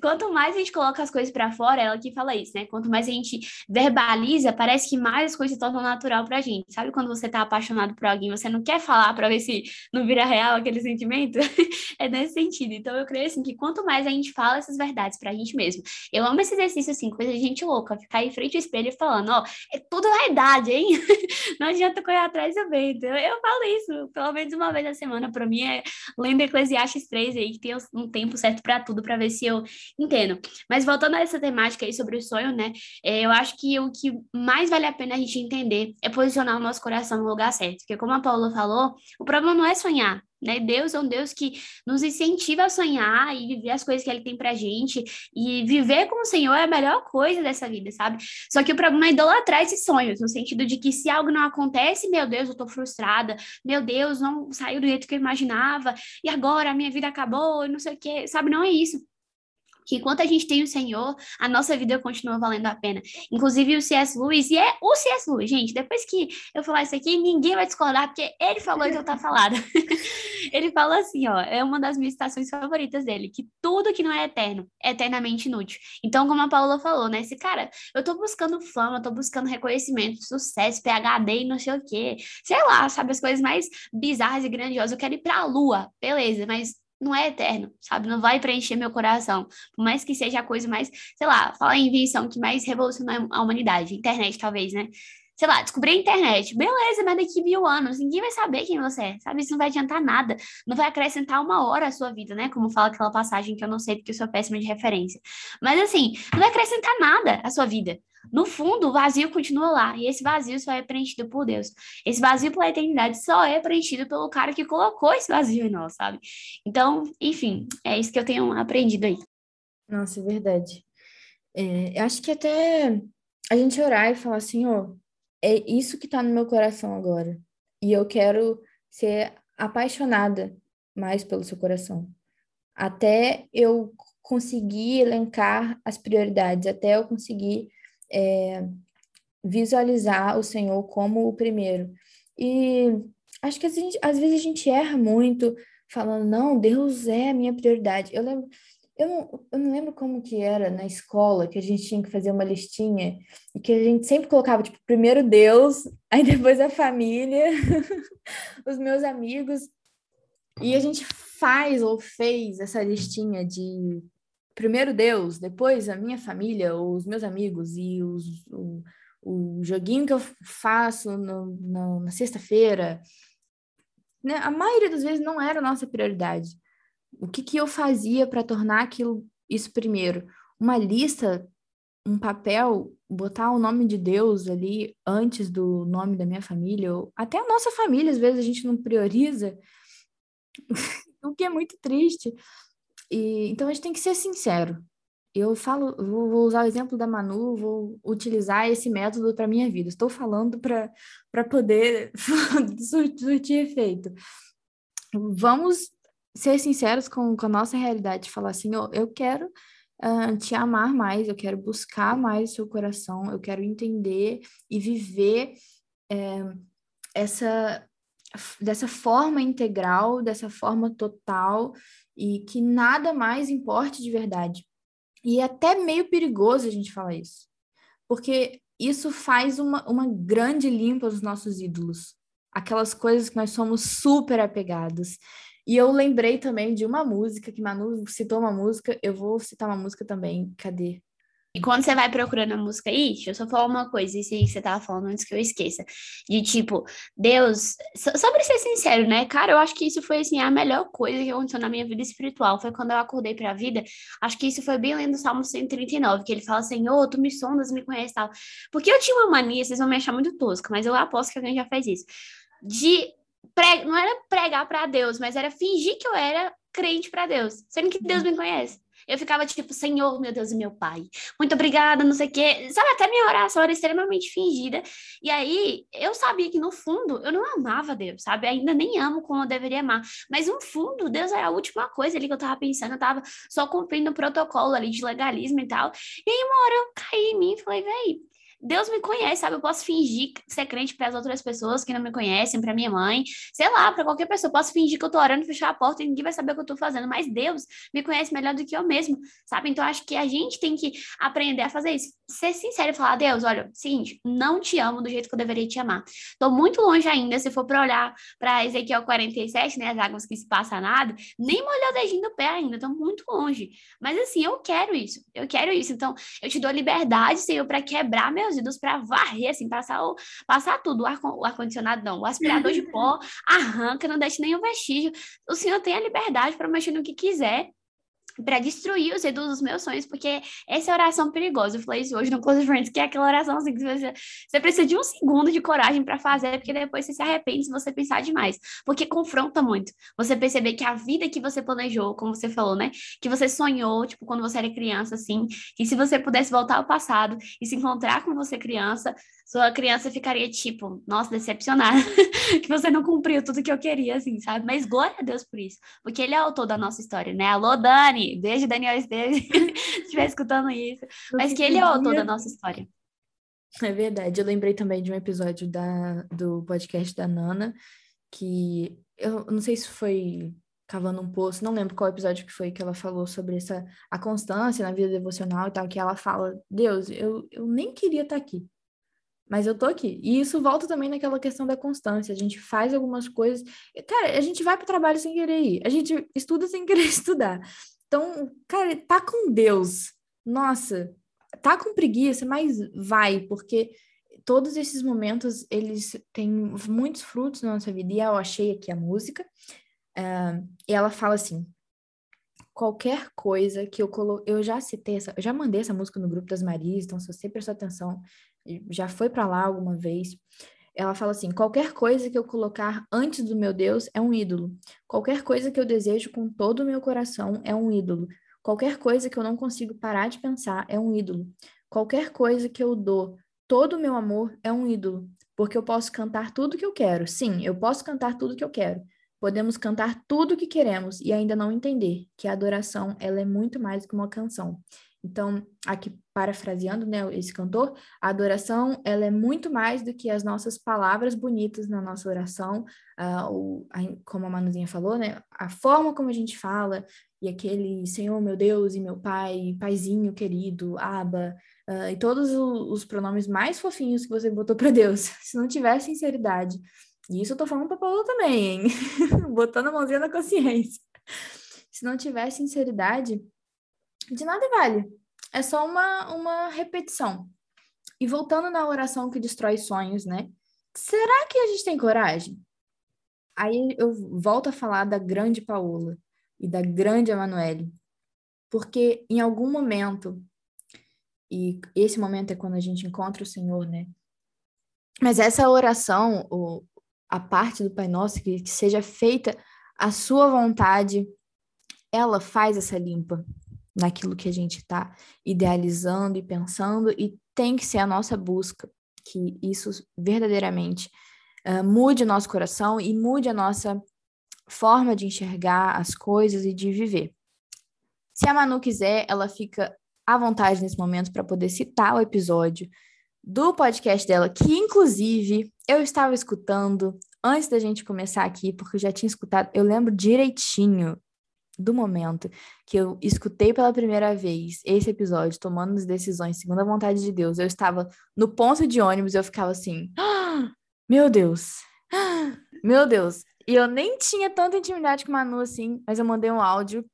quanto mais a gente coloca as coisas para fora, ela que fala isso, né? Quanto mais a gente verbaliza, parece que mais as coisas se tornam natural pra gente. Sabe quando você tá apaixonado por alguém, você não quer falar para ver se não vira real aquele sentimento? é nesse sentido. Então eu creio assim que quanto mais a gente fala essas verdades pra gente mesmo. Eu amo esse exercício assim, coisa de gente louca, ficar em frente ao espelho falando, ó, é tudo verdade, hein? não adianta correr atrás do. Eu, eu falo isso, pelo menos uma vez na semana, para mim é lendo Eclesiastes 3 aí, que tem um tempo certo para tudo, para ver se eu entendo. Mas voltando a essa temática aí sobre o sonho, né? É, eu acho que o que mais vale a pena a gente entender é posicionar o nosso coração no lugar certo. Porque, como a Paula falou, o problema não é sonhar, né? Deus é um Deus que nos incentiva a sonhar e viver as coisas que Ele tem pra gente. E viver com o Senhor é a melhor coisa dessa vida, sabe? Só que o problema é idolatrar esses sonhos, no sentido de que se algo não acontece, meu Deus, eu tô frustrada, meu Deus, não saiu do jeito que eu imaginava, e agora a minha vida acabou, não sei o quê, sabe? Não é isso que enquanto a gente tem o Senhor, a nossa vida continua valendo a pena. Inclusive o C.S. Lewis, e é o C.S. Lewis, gente, depois que eu falar isso aqui, ninguém vai discordar, porque ele falou então tá falado. ele fala assim, ó, é uma das minhas citações favoritas dele, que tudo que não é eterno é eternamente inútil. Então, como a Paula falou, né, esse cara, eu tô buscando fama, eu tô buscando reconhecimento, sucesso, PhD e não sei o quê, sei lá, sabe, as coisas mais bizarras e grandiosas, eu quero ir pra lua, beleza, mas não é eterno, sabe? Não vai preencher meu coração. Por mais que seja a coisa mais, sei lá, fala em invenção que mais revolucionou a humanidade, internet talvez, né? Sei lá, descobri a internet. Beleza, mas daqui mil anos ninguém vai saber quem você é, sabe? Isso não vai adiantar nada. Não vai acrescentar uma hora à sua vida, né? Como fala aquela passagem que eu não sei porque eu sou péssima de referência. Mas assim, não vai acrescentar nada à sua vida. No fundo, o vazio continua lá, e esse vazio só é preenchido por Deus. Esse vazio pela eternidade só é preenchido pelo cara que colocou esse vazio em nós, sabe? Então, enfim, é isso que eu tenho aprendido aí. Nossa, é verdade. É, eu acho que até a gente orar e falar assim, ó, é isso que tá no meu coração agora. E eu quero ser apaixonada mais pelo seu coração. Até eu conseguir elencar as prioridades, até eu conseguir é, visualizar o Senhor como o primeiro. E acho que às vezes a gente erra muito falando, não, Deus é a minha prioridade. Eu lembro, eu não, eu não lembro como que era na escola, que a gente tinha que fazer uma listinha e que a gente sempre colocava, tipo, primeiro Deus, aí depois a família, os meus amigos. E a gente faz ou fez essa listinha de primeiro Deus, depois a minha família, os meus amigos e os, o, o joguinho que eu faço no, no, na sexta-feira, né? a maioria das vezes não era a nossa prioridade. O que, que eu fazia para tornar aquilo isso primeiro? Uma lista, um papel, botar o nome de Deus ali antes do nome da minha família, ou até a nossa família, às vezes a gente não prioriza, o que é muito triste. E, então a gente tem que ser sincero. Eu falo, vou, vou usar o exemplo da Manu, vou utilizar esse método para minha vida. Estou falando para poder surtir efeito. Vamos ser sinceros com, com a nossa realidade, falar assim, oh, eu quero uh, te amar mais, eu quero buscar mais o seu coração, eu quero entender e viver é, essa dessa forma integral, dessa forma total e que nada mais importe de verdade. E é até meio perigoso a gente falar isso, porque isso faz uma, uma grande limpa dos nossos ídolos, aquelas coisas que nós somos super apegados. E eu lembrei também de uma música, que Manu citou uma música, eu vou citar uma música também, cadê? E quando você vai procurando a música aí, deixa eu só falar uma coisa, isso aí que você tava falando antes que eu esqueça. De tipo, Deus, só pra ser sincero, né? Cara, eu acho que isso foi, assim, a melhor coisa que aconteceu na minha vida espiritual. Foi quando eu acordei pra vida. Acho que isso foi bem lendo o Salmo 139, que ele fala, Senhor, tu me sondas, me conheces tal. Porque eu tinha uma mania, vocês vão me achar muito tosca, mas eu aposto que alguém já faz isso. De pre... não era pregar para Deus, mas era fingir que eu era crente para Deus, sendo que Deus uhum. me conhece. Eu ficava tipo, Senhor, meu Deus e meu Pai, muito obrigada, não sei o quê. Sabe, até minha oração era extremamente fingida. E aí, eu sabia que no fundo, eu não amava Deus, sabe? Ainda nem amo como eu deveria amar. Mas no fundo, Deus era a última coisa ali que eu tava pensando. Eu tava só cumprindo o protocolo ali de legalismo e tal. E aí, uma hora eu caí em mim e falei, véi, Deus me conhece, sabe? Eu posso fingir ser crente para as outras pessoas que não me conhecem, para minha mãe, sei lá, para qualquer pessoa. Eu posso fingir que eu tô orando, fechar a porta e ninguém vai saber o que eu tô fazendo, mas Deus me conhece melhor do que eu mesmo, sabe? Então acho que a gente tem que aprender a fazer isso. Ser sincero e falar: Deus, olha, seguinte, não te amo do jeito que eu deveria te amar. Tô muito longe ainda, se for para olhar para Ezequiel 47, né, as águas que se passa nada, nem molhou o dedinho do pé ainda, tô muito longe. Mas assim, eu quero isso, eu quero isso. Então, eu te dou liberdade, Senhor, para quebrar meu meus ídolos para varrer, assim, passar, o, passar tudo. O ar-condicionado não, o aspirador de pó arranca, não deixa nenhum vestígio. O senhor tem a liberdade para mexer no que quiser. Para destruir os ídolos dos meus sonhos, porque essa é a oração perigosa. Eu falei isso hoje no Close Friends, que é aquela oração assim, que você, você precisa de um segundo de coragem para fazer, porque depois você se arrepende se você pensar demais, porque confronta muito. Você perceber que a vida que você planejou, como você falou, né, que você sonhou, tipo, quando você era criança, assim, e se você pudesse voltar ao passado e se encontrar com você criança, sua criança ficaria tipo, nossa, decepcionada, que você não cumpriu tudo que eu queria, assim, sabe? Mas glória a Deus por isso, porque ele é o autor da nossa história, né? Alô, Dani! Beijo, Daniel Esteves, se estiver escutando isso. Mas que ele é o autor da nossa história. É verdade. Eu lembrei também de um episódio da, do podcast da Nana, que eu não sei se foi cavando um poço, não lembro qual episódio que foi que ela falou sobre essa a constância na vida devocional e tal, que ela fala, Deus, eu, eu nem queria estar aqui, mas eu tô aqui. E isso volta também naquela questão da constância. A gente faz algumas coisas. Cara, a gente vai para o trabalho sem querer ir. A gente estuda sem querer estudar. Então, cara, tá com Deus. Nossa, tá com preguiça, mas vai, porque todos esses momentos, eles têm muitos frutos na nossa vida. E eu achei aqui a música. Uh, e ela fala assim: qualquer coisa que eu colo... eu já citei essa, eu já mandei essa música no grupo das Marias, então se você prestou atenção, já foi para lá alguma vez. Ela fala assim: qualquer coisa que eu colocar antes do meu Deus é um ídolo. Qualquer coisa que eu desejo com todo o meu coração é um ídolo. Qualquer coisa que eu não consigo parar de pensar é um ídolo. Qualquer coisa que eu dou todo o meu amor é um ídolo. Porque eu posso cantar tudo que eu quero. Sim, eu posso cantar tudo que eu quero. Podemos cantar tudo o que queremos e ainda não entender que a adoração ela é muito mais que uma canção. Então, aqui parafraseando, né, esse cantor, a adoração ela é muito mais do que as nossas palavras bonitas na nossa oração, uh, o, a, como a Manuzinha falou, né, a forma como a gente fala e aquele Senhor, meu Deus e meu Pai, Paizinho querido, Aba, uh, e todos os, os pronomes mais fofinhos que você botou para Deus. Se não tiver sinceridade, e isso eu tô falando para Paulo também, hein? botando a mãozinha na consciência. Se não tiver sinceridade, de nada vale. É só uma, uma repetição. E voltando na oração que destrói sonhos, né? Será que a gente tem coragem? Aí eu volto a falar da grande Paola e da grande Emanuele. Porque em algum momento, e esse momento é quando a gente encontra o Senhor, né? Mas essa oração, o, a parte do Pai Nosso, que, que seja feita a sua vontade, ela faz essa limpa naquilo que a gente está idealizando e pensando, e tem que ser a nossa busca que isso verdadeiramente uh, mude o nosso coração e mude a nossa forma de enxergar as coisas e de viver. Se a Manu quiser, ela fica à vontade nesse momento para poder citar o episódio do podcast dela, que inclusive eu estava escutando antes da gente começar aqui, porque eu já tinha escutado, eu lembro direitinho do momento que eu escutei pela primeira vez esse episódio, tomando as decisões segundo a vontade de Deus, eu estava no ponto de ônibus e eu ficava assim: ah, meu Deus, ah, meu Deus. E eu nem tinha tanta intimidade com Manu assim, mas eu mandei um áudio.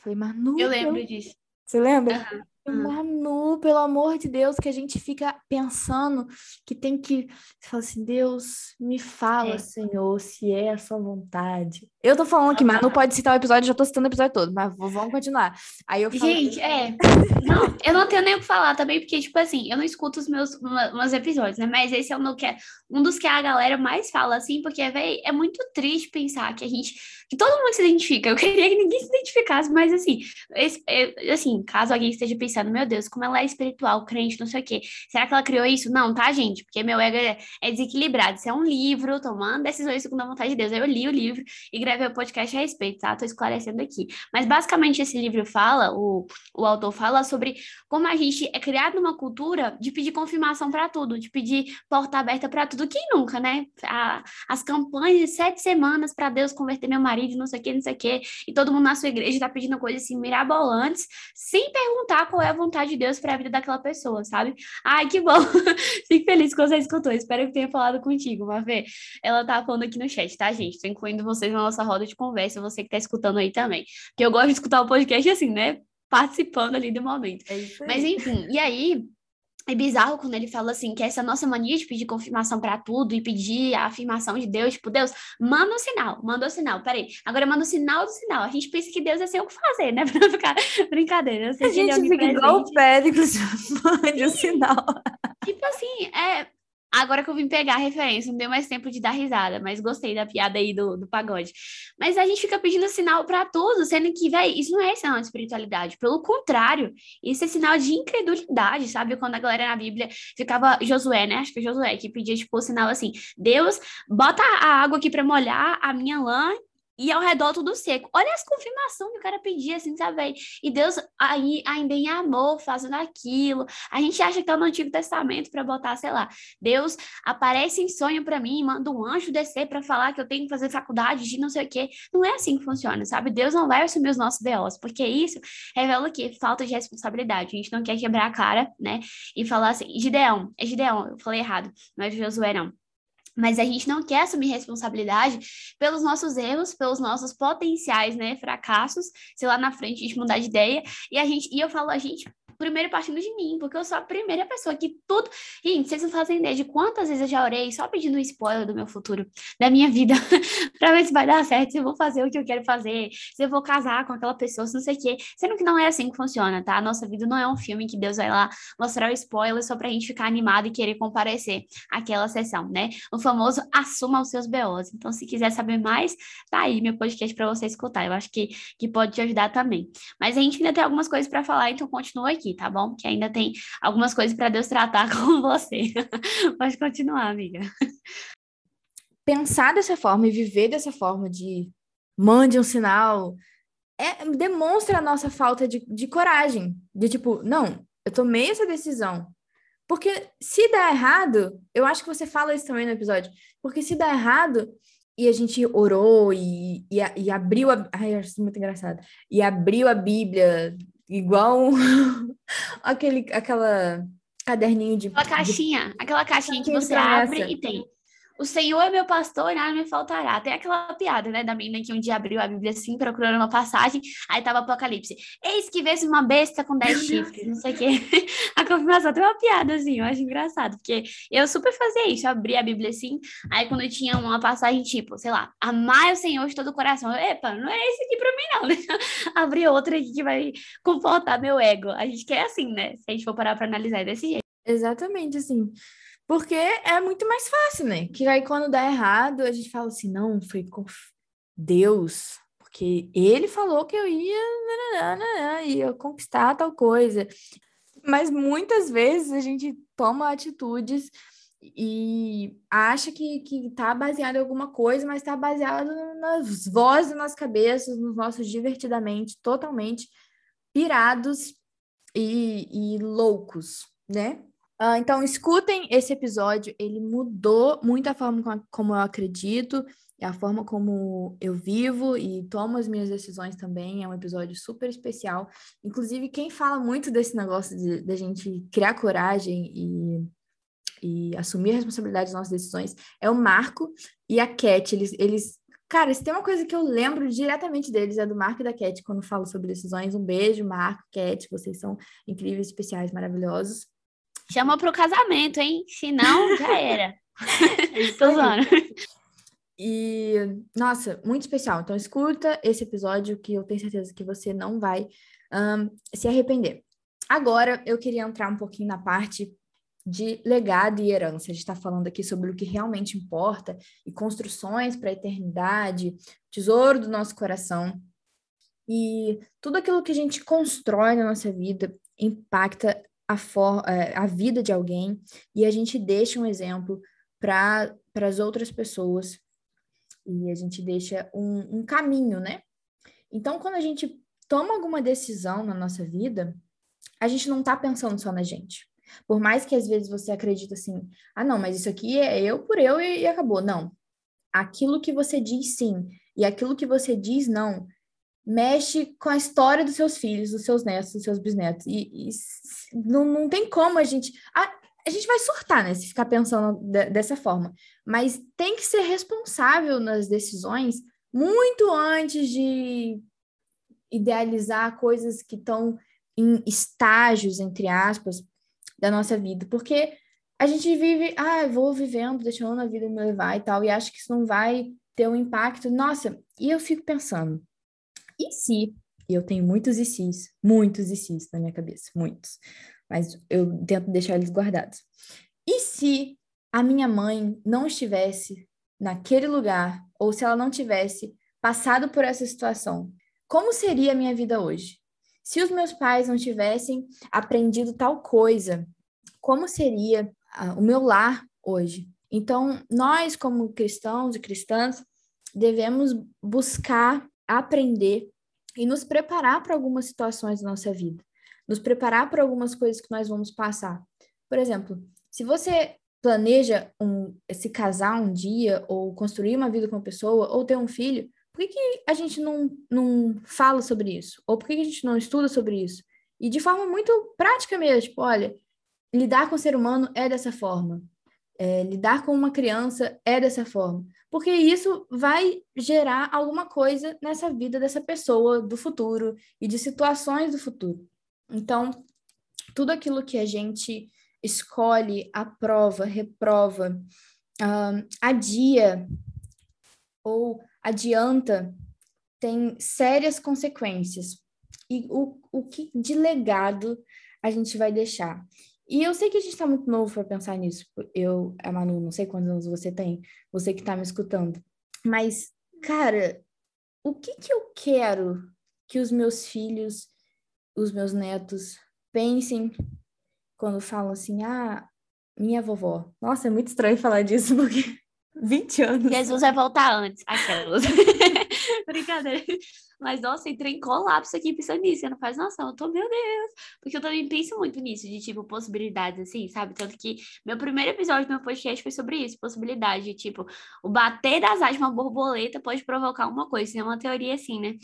Falei, Manu. Eu lembro disso. Você lembra? Uhum. Manu, pelo amor de Deus, que a gente fica pensando que tem que. Você fala assim, Deus, me fala, é. Senhor, se é a sua vontade. Eu tô falando que Manu pode citar o episódio, já tô citando o episódio todo, mas vamos continuar. Aí eu falo... Gente, é. Não, eu não tenho nem o que falar também, porque, tipo assim, eu não escuto os meus, meus episódios, né? Mas esse é meu que é um dos que a galera mais fala, assim, porque, véi, é muito triste pensar que a gente. que todo mundo se identifica. Eu queria que ninguém se identificasse, mas assim, esse, é, assim, caso alguém esteja pensando, meu Deus, como ela é espiritual, crente, não sei o quê. Será que ela criou isso? Não, tá, gente? Porque meu ego é, é desequilibrado. Isso é um livro, tomando decisões segundo a vontade de Deus. Aí eu li o livro e gravei o podcast a respeito, tá? Tô esclarecendo aqui. Mas basicamente esse livro fala, o, o autor fala sobre como a gente é criado numa cultura de pedir confirmação para tudo, de pedir porta aberta para tudo. Quem nunca, né? A, as campanhas de sete semanas para Deus converter meu marido, não sei o que, não sei o que, e todo mundo na sua igreja tá pedindo coisas assim mirabolantes, sem perguntar qual é a vontade de Deus para a vida daquela pessoa, sabe? Ai, que bom! Fico feliz que você escutou. Espero que tenha falado contigo, Mavê. Ela tá falando aqui no chat, tá, gente? Tô incluindo vocês na nossa roda de conversa, você que tá escutando aí também. Porque eu gosto de escutar o podcast assim, né? Participando ali do momento. É Mas enfim, e aí é bizarro quando ele fala assim, que essa nossa mania de pedir confirmação para tudo e pedir a afirmação de Deus, tipo, Deus, manda um sinal, manda um sinal, peraí, agora manda um sinal do sinal. A gente pensa que Deus é sem o que fazer, né? Pra ficar brincadeira. a gente fica igual o Péricles, mande um sinal. Tipo assim, é, Agora que eu vim pegar a referência, não deu mais tempo de dar risada, mas gostei da piada aí do, do pagode. Mas a gente fica pedindo sinal para tudo, sendo que, velho, isso não é sinal de espiritualidade. Pelo contrário, isso é sinal de incredulidade, sabe? Quando a galera na Bíblia ficava, Josué, né? Acho que Josué, que pedia, tipo, o sinal assim: Deus, bota a água aqui para molhar a minha lã e ao redor tudo seco. Olha as confirmações que o cara pedia, assim, sabe? E Deus aí ainda em amor fazendo aquilo. A gente acha que tá no Antigo Testamento para botar, sei lá, Deus aparece em sonho para mim, manda um anjo descer para falar que eu tenho que fazer faculdade de não sei o quê. Não é assim que funciona, sabe? Deus não vai assumir os nossos BOs, porque isso revela o quê? Falta de responsabilidade. A gente não quer quebrar a cara, né? E falar assim, Gideão, é Gideão, eu falei errado, não é Josué, não. Mas a gente não quer assumir responsabilidade pelos nossos erros, pelos nossos potenciais, né, fracassos, se lá na frente a gente mudar de ideia. E a gente, e eu falo a gente primeiro partindo de mim, porque eu sou a primeira pessoa que tudo. Gente, vocês não fazem ideia de quantas vezes eu já orei só pedindo um spoiler do meu futuro, da minha vida, pra ver se vai dar certo, se eu vou fazer o que eu quero fazer, se eu vou casar com aquela pessoa, se não sei o quê. Sendo que não é assim que funciona, tá? A nossa vida não é um filme que Deus vai lá mostrar o spoiler só pra gente ficar animado e querer comparecer àquela sessão, né? O famoso assuma os seus BOs. Então, se quiser saber mais, tá aí meu podcast para você escutar. Eu acho que, que pode te ajudar também. Mas a gente ainda tem algumas coisas para falar, então continua aqui tá bom? Que ainda tem algumas coisas para Deus tratar com você. Pode continuar, amiga. Pensar dessa forma e viver dessa forma de mande um sinal é, demonstra a nossa falta de, de coragem. De tipo, não, eu tomei essa decisão. Porque se dá errado, eu acho que você fala isso também no episódio, porque se dá errado, e a gente orou e, e, e abriu a. Ai, eu acho muito engraçado. E abriu a Bíblia igual aquele, aquela caderninho de. Aquela caixinha, aquela caixinha que você abre e tem o Senhor é meu pastor, nada me faltará. Tem aquela piada, né, da menina que um dia abriu a Bíblia assim, procurando uma passagem, aí tava Apocalipse. Eis que vê uma besta com dez chifres, não sei o quê. A confirmação tem uma piada, assim, eu acho engraçado, porque eu super fazia isso, eu abria a Bíblia assim, aí quando tinha uma passagem tipo, sei lá, amar o Senhor de todo o coração. Eu, Epa, não é esse aqui pra mim, não? Abrir outra aqui que vai comportar meu ego. A gente quer assim, né? Se a gente for parar pra analisar desse jeito. Exatamente, assim. Porque é muito mais fácil, né? Que aí quando dá errado, a gente fala assim, não, foi com Deus, porque ele falou que eu ia, ia conquistar tal coisa. Mas muitas vezes a gente toma atitudes e acha que, que tá baseado em alguma coisa, mas está baseado nas vozes nas cabeças, nos nossos divertidamente, totalmente pirados e, e loucos, né? Uh, então, escutem esse episódio, ele mudou muito a forma como eu acredito, a forma como eu vivo e tomo as minhas decisões também. É um episódio super especial. Inclusive, quem fala muito desse negócio de, de gente criar coragem e, e assumir a responsabilidade das nossas decisões é o Marco e a Cat. Eles, eles Cara, se tem uma coisa que eu lembro diretamente deles, é do Marco e da Cat, quando falo sobre decisões. Um beijo, Marco, Cat, vocês são incríveis, especiais, maravilhosos. Chama pro casamento, hein? Se não, já era. Tô zoando. E, nossa, muito especial. Então, escuta esse episódio que eu tenho certeza que você não vai um, se arrepender. Agora, eu queria entrar um pouquinho na parte de legado e herança. A gente está falando aqui sobre o que realmente importa e construções para a eternidade, tesouro do nosso coração. E tudo aquilo que a gente constrói na nossa vida impacta a, for, é, a vida de alguém e a gente deixa um exemplo para as outras pessoas e a gente deixa um, um caminho, né? Então, quando a gente toma alguma decisão na nossa vida, a gente não está pensando só na gente. Por mais que às vezes você acredita assim, ah, não, mas isso aqui é eu por eu e, e acabou. Não. Aquilo que você diz sim e aquilo que você diz não mexe com a história dos seus filhos, dos seus netos, dos seus bisnetos. E, e não, não tem como a gente. A, a gente vai surtar, né? Se ficar pensando de, dessa forma. Mas tem que ser responsável nas decisões muito antes de idealizar coisas que estão em estágios, entre aspas, da nossa vida, porque a gente vive, ah, vou vivendo, deixando a vida me levar e tal, e acho que isso não vai ter um impacto. Nossa, e eu fico pensando, e se? E eu tenho muitos e sis, muitos e sis na minha cabeça, muitos, mas eu tento deixar eles guardados. E se a minha mãe não estivesse naquele lugar, ou se ela não tivesse passado por essa situação, como seria a minha vida hoje? Se os meus pais não tivessem aprendido tal coisa, como seria o meu lar hoje. Então, nós, como cristãos e cristãs, devemos buscar aprender e nos preparar para algumas situações da nossa vida, nos preparar para algumas coisas que nós vamos passar. Por exemplo, se você planeja um, se casar um dia, ou construir uma vida com uma pessoa, ou ter um filho, por que, que a gente não, não fala sobre isso? Ou por que, que a gente não estuda sobre isso? E de forma muito prática mesmo, tipo, olha, lidar com o ser humano é dessa forma. É, lidar com uma criança é dessa forma. Porque isso vai gerar alguma coisa nessa vida dessa pessoa do futuro e de situações do futuro. Então, tudo aquilo que a gente escolhe, aprova, reprova, adia ou adianta, tem sérias consequências. E o, o que de legado a gente vai deixar? E eu sei que a gente está muito novo para pensar nisso. Eu, a Manu, não sei quantos anos você tem, você que está me escutando. Mas, cara, o que que eu quero que os meus filhos, os meus netos pensem quando falam assim, ah, minha vovó. Nossa, é muito estranho falar disso, porque 20 anos. Jesus vai voltar antes. Aquelas. Brincadeira. Mas, nossa, entrei em colapso aqui pensando nisso. Eu não faz noção. Eu tô, meu Deus. Porque eu também penso muito nisso, de tipo, possibilidades, assim, sabe? Tanto que meu primeiro episódio do meu podcast foi sobre isso, possibilidade. De, tipo, o bater das asas de uma borboleta pode provocar uma coisa. Isso é uma teoria assim, né?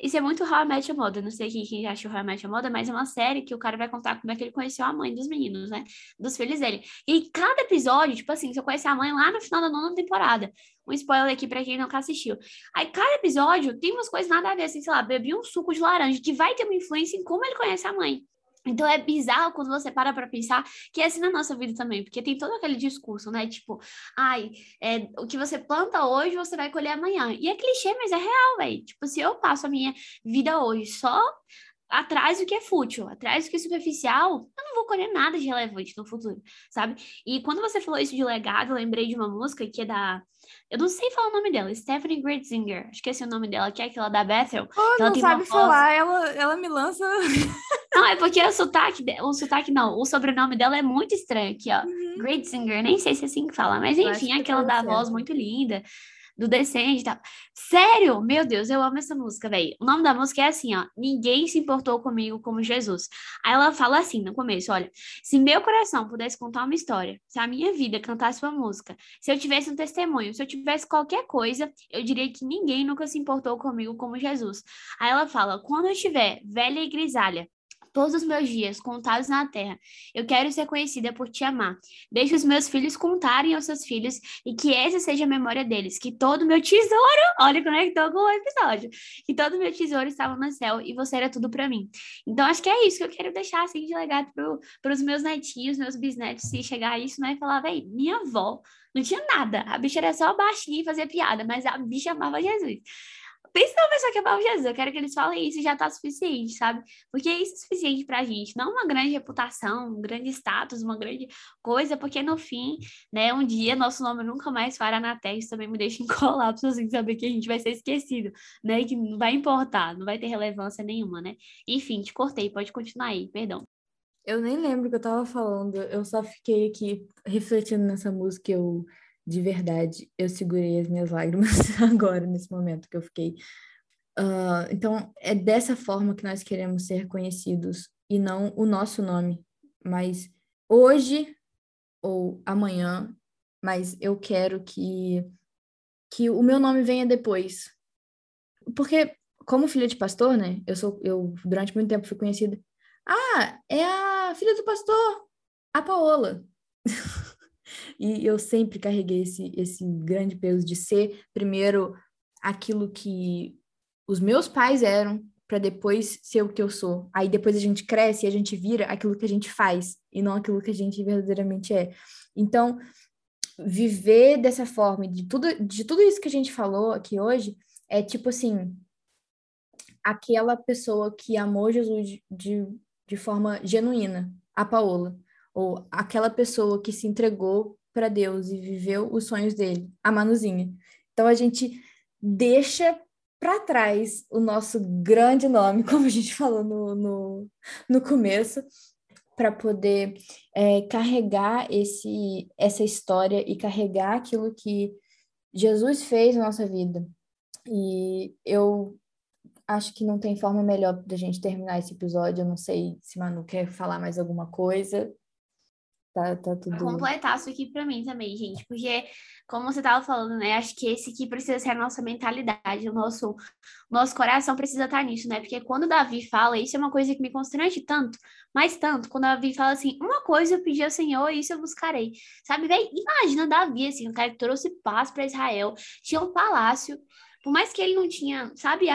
Isso é muito How I Met Your Mother. Não sei quem, quem acha How I Met Your Mother, mas é uma série que o cara vai contar como é que ele conheceu a mãe dos meninos, né? Dos filhos dele. E cada episódio, tipo assim, você conhece a mãe lá no final da nona temporada. Um spoiler aqui pra quem nunca assistiu. Aí cada episódio tem umas coisas nada a ver, assim, sei lá, bebi um suco de laranja, que vai ter uma influência em como ele conhece a mãe. Então é bizarro quando você para para pensar que é assim na nossa vida também, porque tem todo aquele discurso, né? Tipo, ai, é, o que você planta hoje você vai colher amanhã. E é clichê, mas é real, velho. Tipo, se eu passo a minha vida hoje só atrás do que é fútil, atrás do que é superficial, eu não vou colher nada de relevante no futuro, sabe? E quando você falou isso de legado, eu lembrei de uma música que é da eu não sei falar o nome dela, Stephanie Gritzinger. Esqueci o nome dela, que é aquela da Bethel. Oh, ela não sabe falar, ela, ela me lança. Não, é porque o sotaque, o sotaque não, o sobrenome dela é muito estranho aqui, ó. Uhum. Gritzinger, nem sei se é assim que fala, mas enfim, aquela da voz muito linda do Descende e tal. Sério? Meu Deus, eu amo essa música, velho. O nome da música é assim, ó. Ninguém se importou comigo como Jesus. Aí ela fala assim no começo, olha. Se meu coração pudesse contar uma história, se a minha vida cantasse uma música, se eu tivesse um testemunho, se eu tivesse qualquer coisa, eu diria que ninguém nunca se importou comigo como Jesus. Aí ela fala, quando eu estiver velha e grisalha, todos os meus dias contados na terra. Eu quero ser conhecida por te amar. Deixe os meus filhos contarem aos seus filhos e que essa seja a memória deles. Que todo meu tesouro, olha, conectou com o episódio. Que todo meu tesouro estava no céu e você era tudo para mim. Então, acho que é isso que eu quero deixar assim de legado para os meus netinhos, meus bisnetos, se chegar a isso, né? E falar, véi, minha avó não tinha nada. A bicha era só baixinha e fazia piada, mas a bicha amava Jesus. Pensa numa pessoa que amava Jesus, eu quero que eles falem isso e já tá suficiente, sabe? Porque isso é suficiente pra gente, não uma grande reputação, um grande status, uma grande coisa, porque no fim, né, um dia nosso nome nunca mais fará na terra, isso também me deixa em colapso, assim, saber que a gente vai ser esquecido, né, que não vai importar, não vai ter relevância nenhuma, né? Enfim, te cortei, pode continuar aí, perdão. Eu nem lembro o que eu tava falando, eu só fiquei aqui refletindo nessa música, eu de verdade, eu segurei as minhas lágrimas agora, nesse momento que eu fiquei. Uh, então, é dessa forma que nós queremos ser conhecidos e não o nosso nome, mas hoje ou amanhã, mas eu quero que que o meu nome venha depois. Porque como filha de pastor, né? Eu sou eu durante muito tempo fui conhecida. Ah, é a filha do pastor, a Paola. E eu sempre carreguei esse, esse grande peso de ser, primeiro, aquilo que os meus pais eram, para depois ser o que eu sou. Aí depois a gente cresce e a gente vira aquilo que a gente faz e não aquilo que a gente verdadeiramente é. Então, viver dessa forma, de tudo, de tudo isso que a gente falou aqui hoje, é tipo assim, aquela pessoa que amou Jesus de, de, forma genuína, a Paola, ou aquela pessoa que se entregou para Deus e viveu os sonhos dele, a Manuzinha. Então a gente deixa para trás o nosso grande nome, como a gente falou no, no, no começo, para poder é, carregar esse, essa história e carregar aquilo que Jesus fez na nossa vida. E eu acho que não tem forma melhor da gente terminar esse episódio. Eu não sei se Manu quer falar mais alguma coisa. Tá, tá tudo. Completar isso aqui para mim também, gente, porque, como você tava falando, né? Acho que esse aqui precisa ser a nossa mentalidade, o nosso, o nosso coração precisa estar nisso, né? Porque quando Davi fala, isso é uma coisa que me constrange tanto, mas tanto, quando Davi fala assim, uma coisa eu pedi ao Senhor, isso eu buscarei. Sabe, velho? Imagina Davi, assim, um cara que trouxe paz para Israel, tinha um palácio, por mais que ele não tinha, sabe,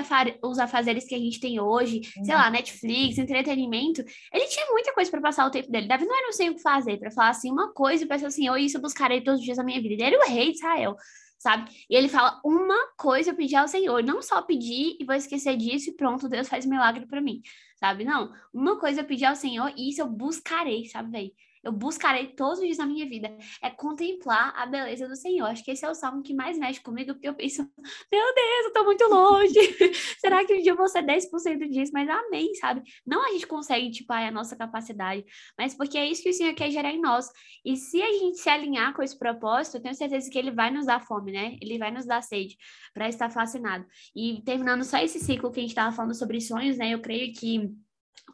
os afazeres que a gente tem hoje, uhum. sei lá, Netflix, entretenimento, ele tinha muita coisa para passar o tempo dele. Davi não era não sei o que fazer, para falar assim, uma coisa e pensar assim, oh, isso eu buscarei todos os dias da minha vida. Ele era o rei de Israel, sabe? E ele fala, uma coisa eu pedi ao Senhor, não só pedir e vou esquecer disso e pronto, Deus faz milagre para mim, sabe? Não, uma coisa eu pedi ao Senhor e isso eu buscarei, sabe, velho? Eu buscarei todos os dias na minha vida, é contemplar a beleza do Senhor. Acho que esse é o salmo que mais mexe comigo, porque eu penso, meu Deus, eu tô muito longe. Será que um dia eu vou ser 10% disso? Mas amém, sabe? Não a gente consegue, tipo, a nossa capacidade, mas porque é isso que o Senhor quer gerar em nós. E se a gente se alinhar com esse propósito, eu tenho certeza que ele vai nos dar fome, né? Ele vai nos dar sede para estar fascinado. E terminando só esse ciclo que a gente estava falando sobre sonhos, né? Eu creio que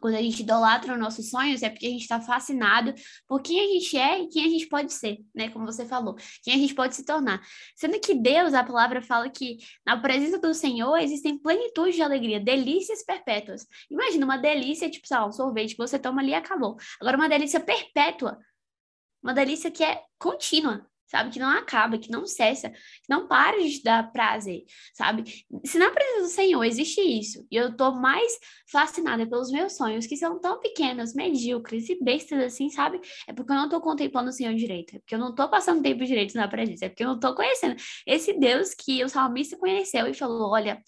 quando a gente idolatra os nossos sonhos, é porque a gente está fascinado por quem a gente é e quem a gente pode ser, né? Como você falou, quem a gente pode se tornar. Sendo que Deus, a palavra fala que na presença do Senhor existem plenitude de alegria, delícias perpétuas. Imagina uma delícia, tipo, sei lá, um sorvete que você toma ali e acabou. Agora, uma delícia perpétua, uma delícia que é contínua, sabe? Que não acaba, que não cessa, que não para de dar prazer, sabe? Se na presença do Senhor existe isso, e eu tô mais fascinada pelos meus sonhos, que são tão pequenos, medíocres e bestas assim, sabe? É porque eu não tô contemplando o Senhor direito, é porque eu não tô passando tempo direito na presença, é porque eu não tô conhecendo esse Deus que o salmista conheceu e falou: olha.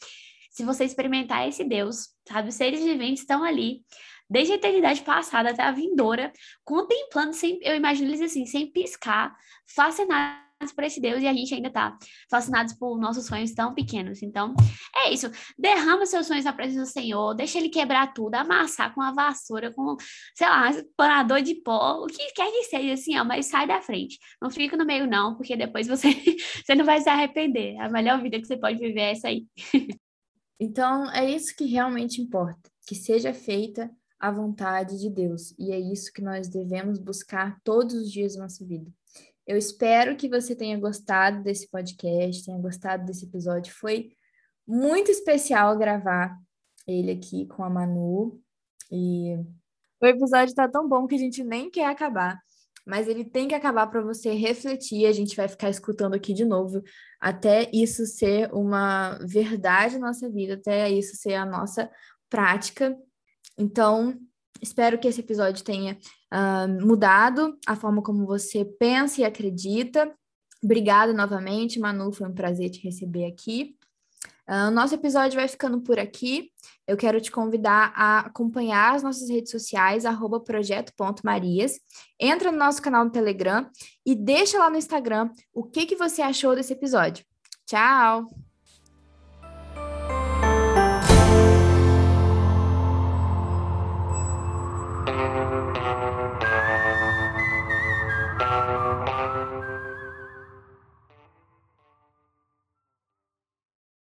Se você experimentar esse Deus, sabe, os seres viventes estão ali, desde a eternidade passada até a vindoura, contemplando, sem, eu imagino eles assim, sem piscar, fascinados por esse Deus e a gente ainda tá fascinados por nossos sonhos tão pequenos. Então, é isso. Derrama seus sonhos na presença do Senhor, deixa ele quebrar tudo, amassar com a vassoura, com, sei lá, panador de pó, o que quer que seja assim, ó, mas sai da frente. Não fica no meio não, porque depois você você não vai se arrepender. A melhor vida que você pode viver é essa aí. Então, é isso que realmente importa, que seja feita a vontade de Deus. E é isso que nós devemos buscar todos os dias da nossa vida. Eu espero que você tenha gostado desse podcast, tenha gostado desse episódio. Foi muito especial gravar ele aqui com a Manu. E o episódio tá tão bom que a gente nem quer acabar. Mas ele tem que acabar para você refletir. A gente vai ficar escutando aqui de novo até isso ser uma verdade na nossa vida, até isso ser a nossa prática então, espero que esse episódio tenha uh, mudado a forma como você pensa e acredita. Obrigada novamente, Manu, foi um prazer te receber aqui. Uh, nosso episódio vai ficando por aqui. Eu quero te convidar a acompanhar as nossas redes sociais, projeto.marias. Entra no nosso canal no Telegram e deixa lá no Instagram o que, que você achou desse episódio. Tchau!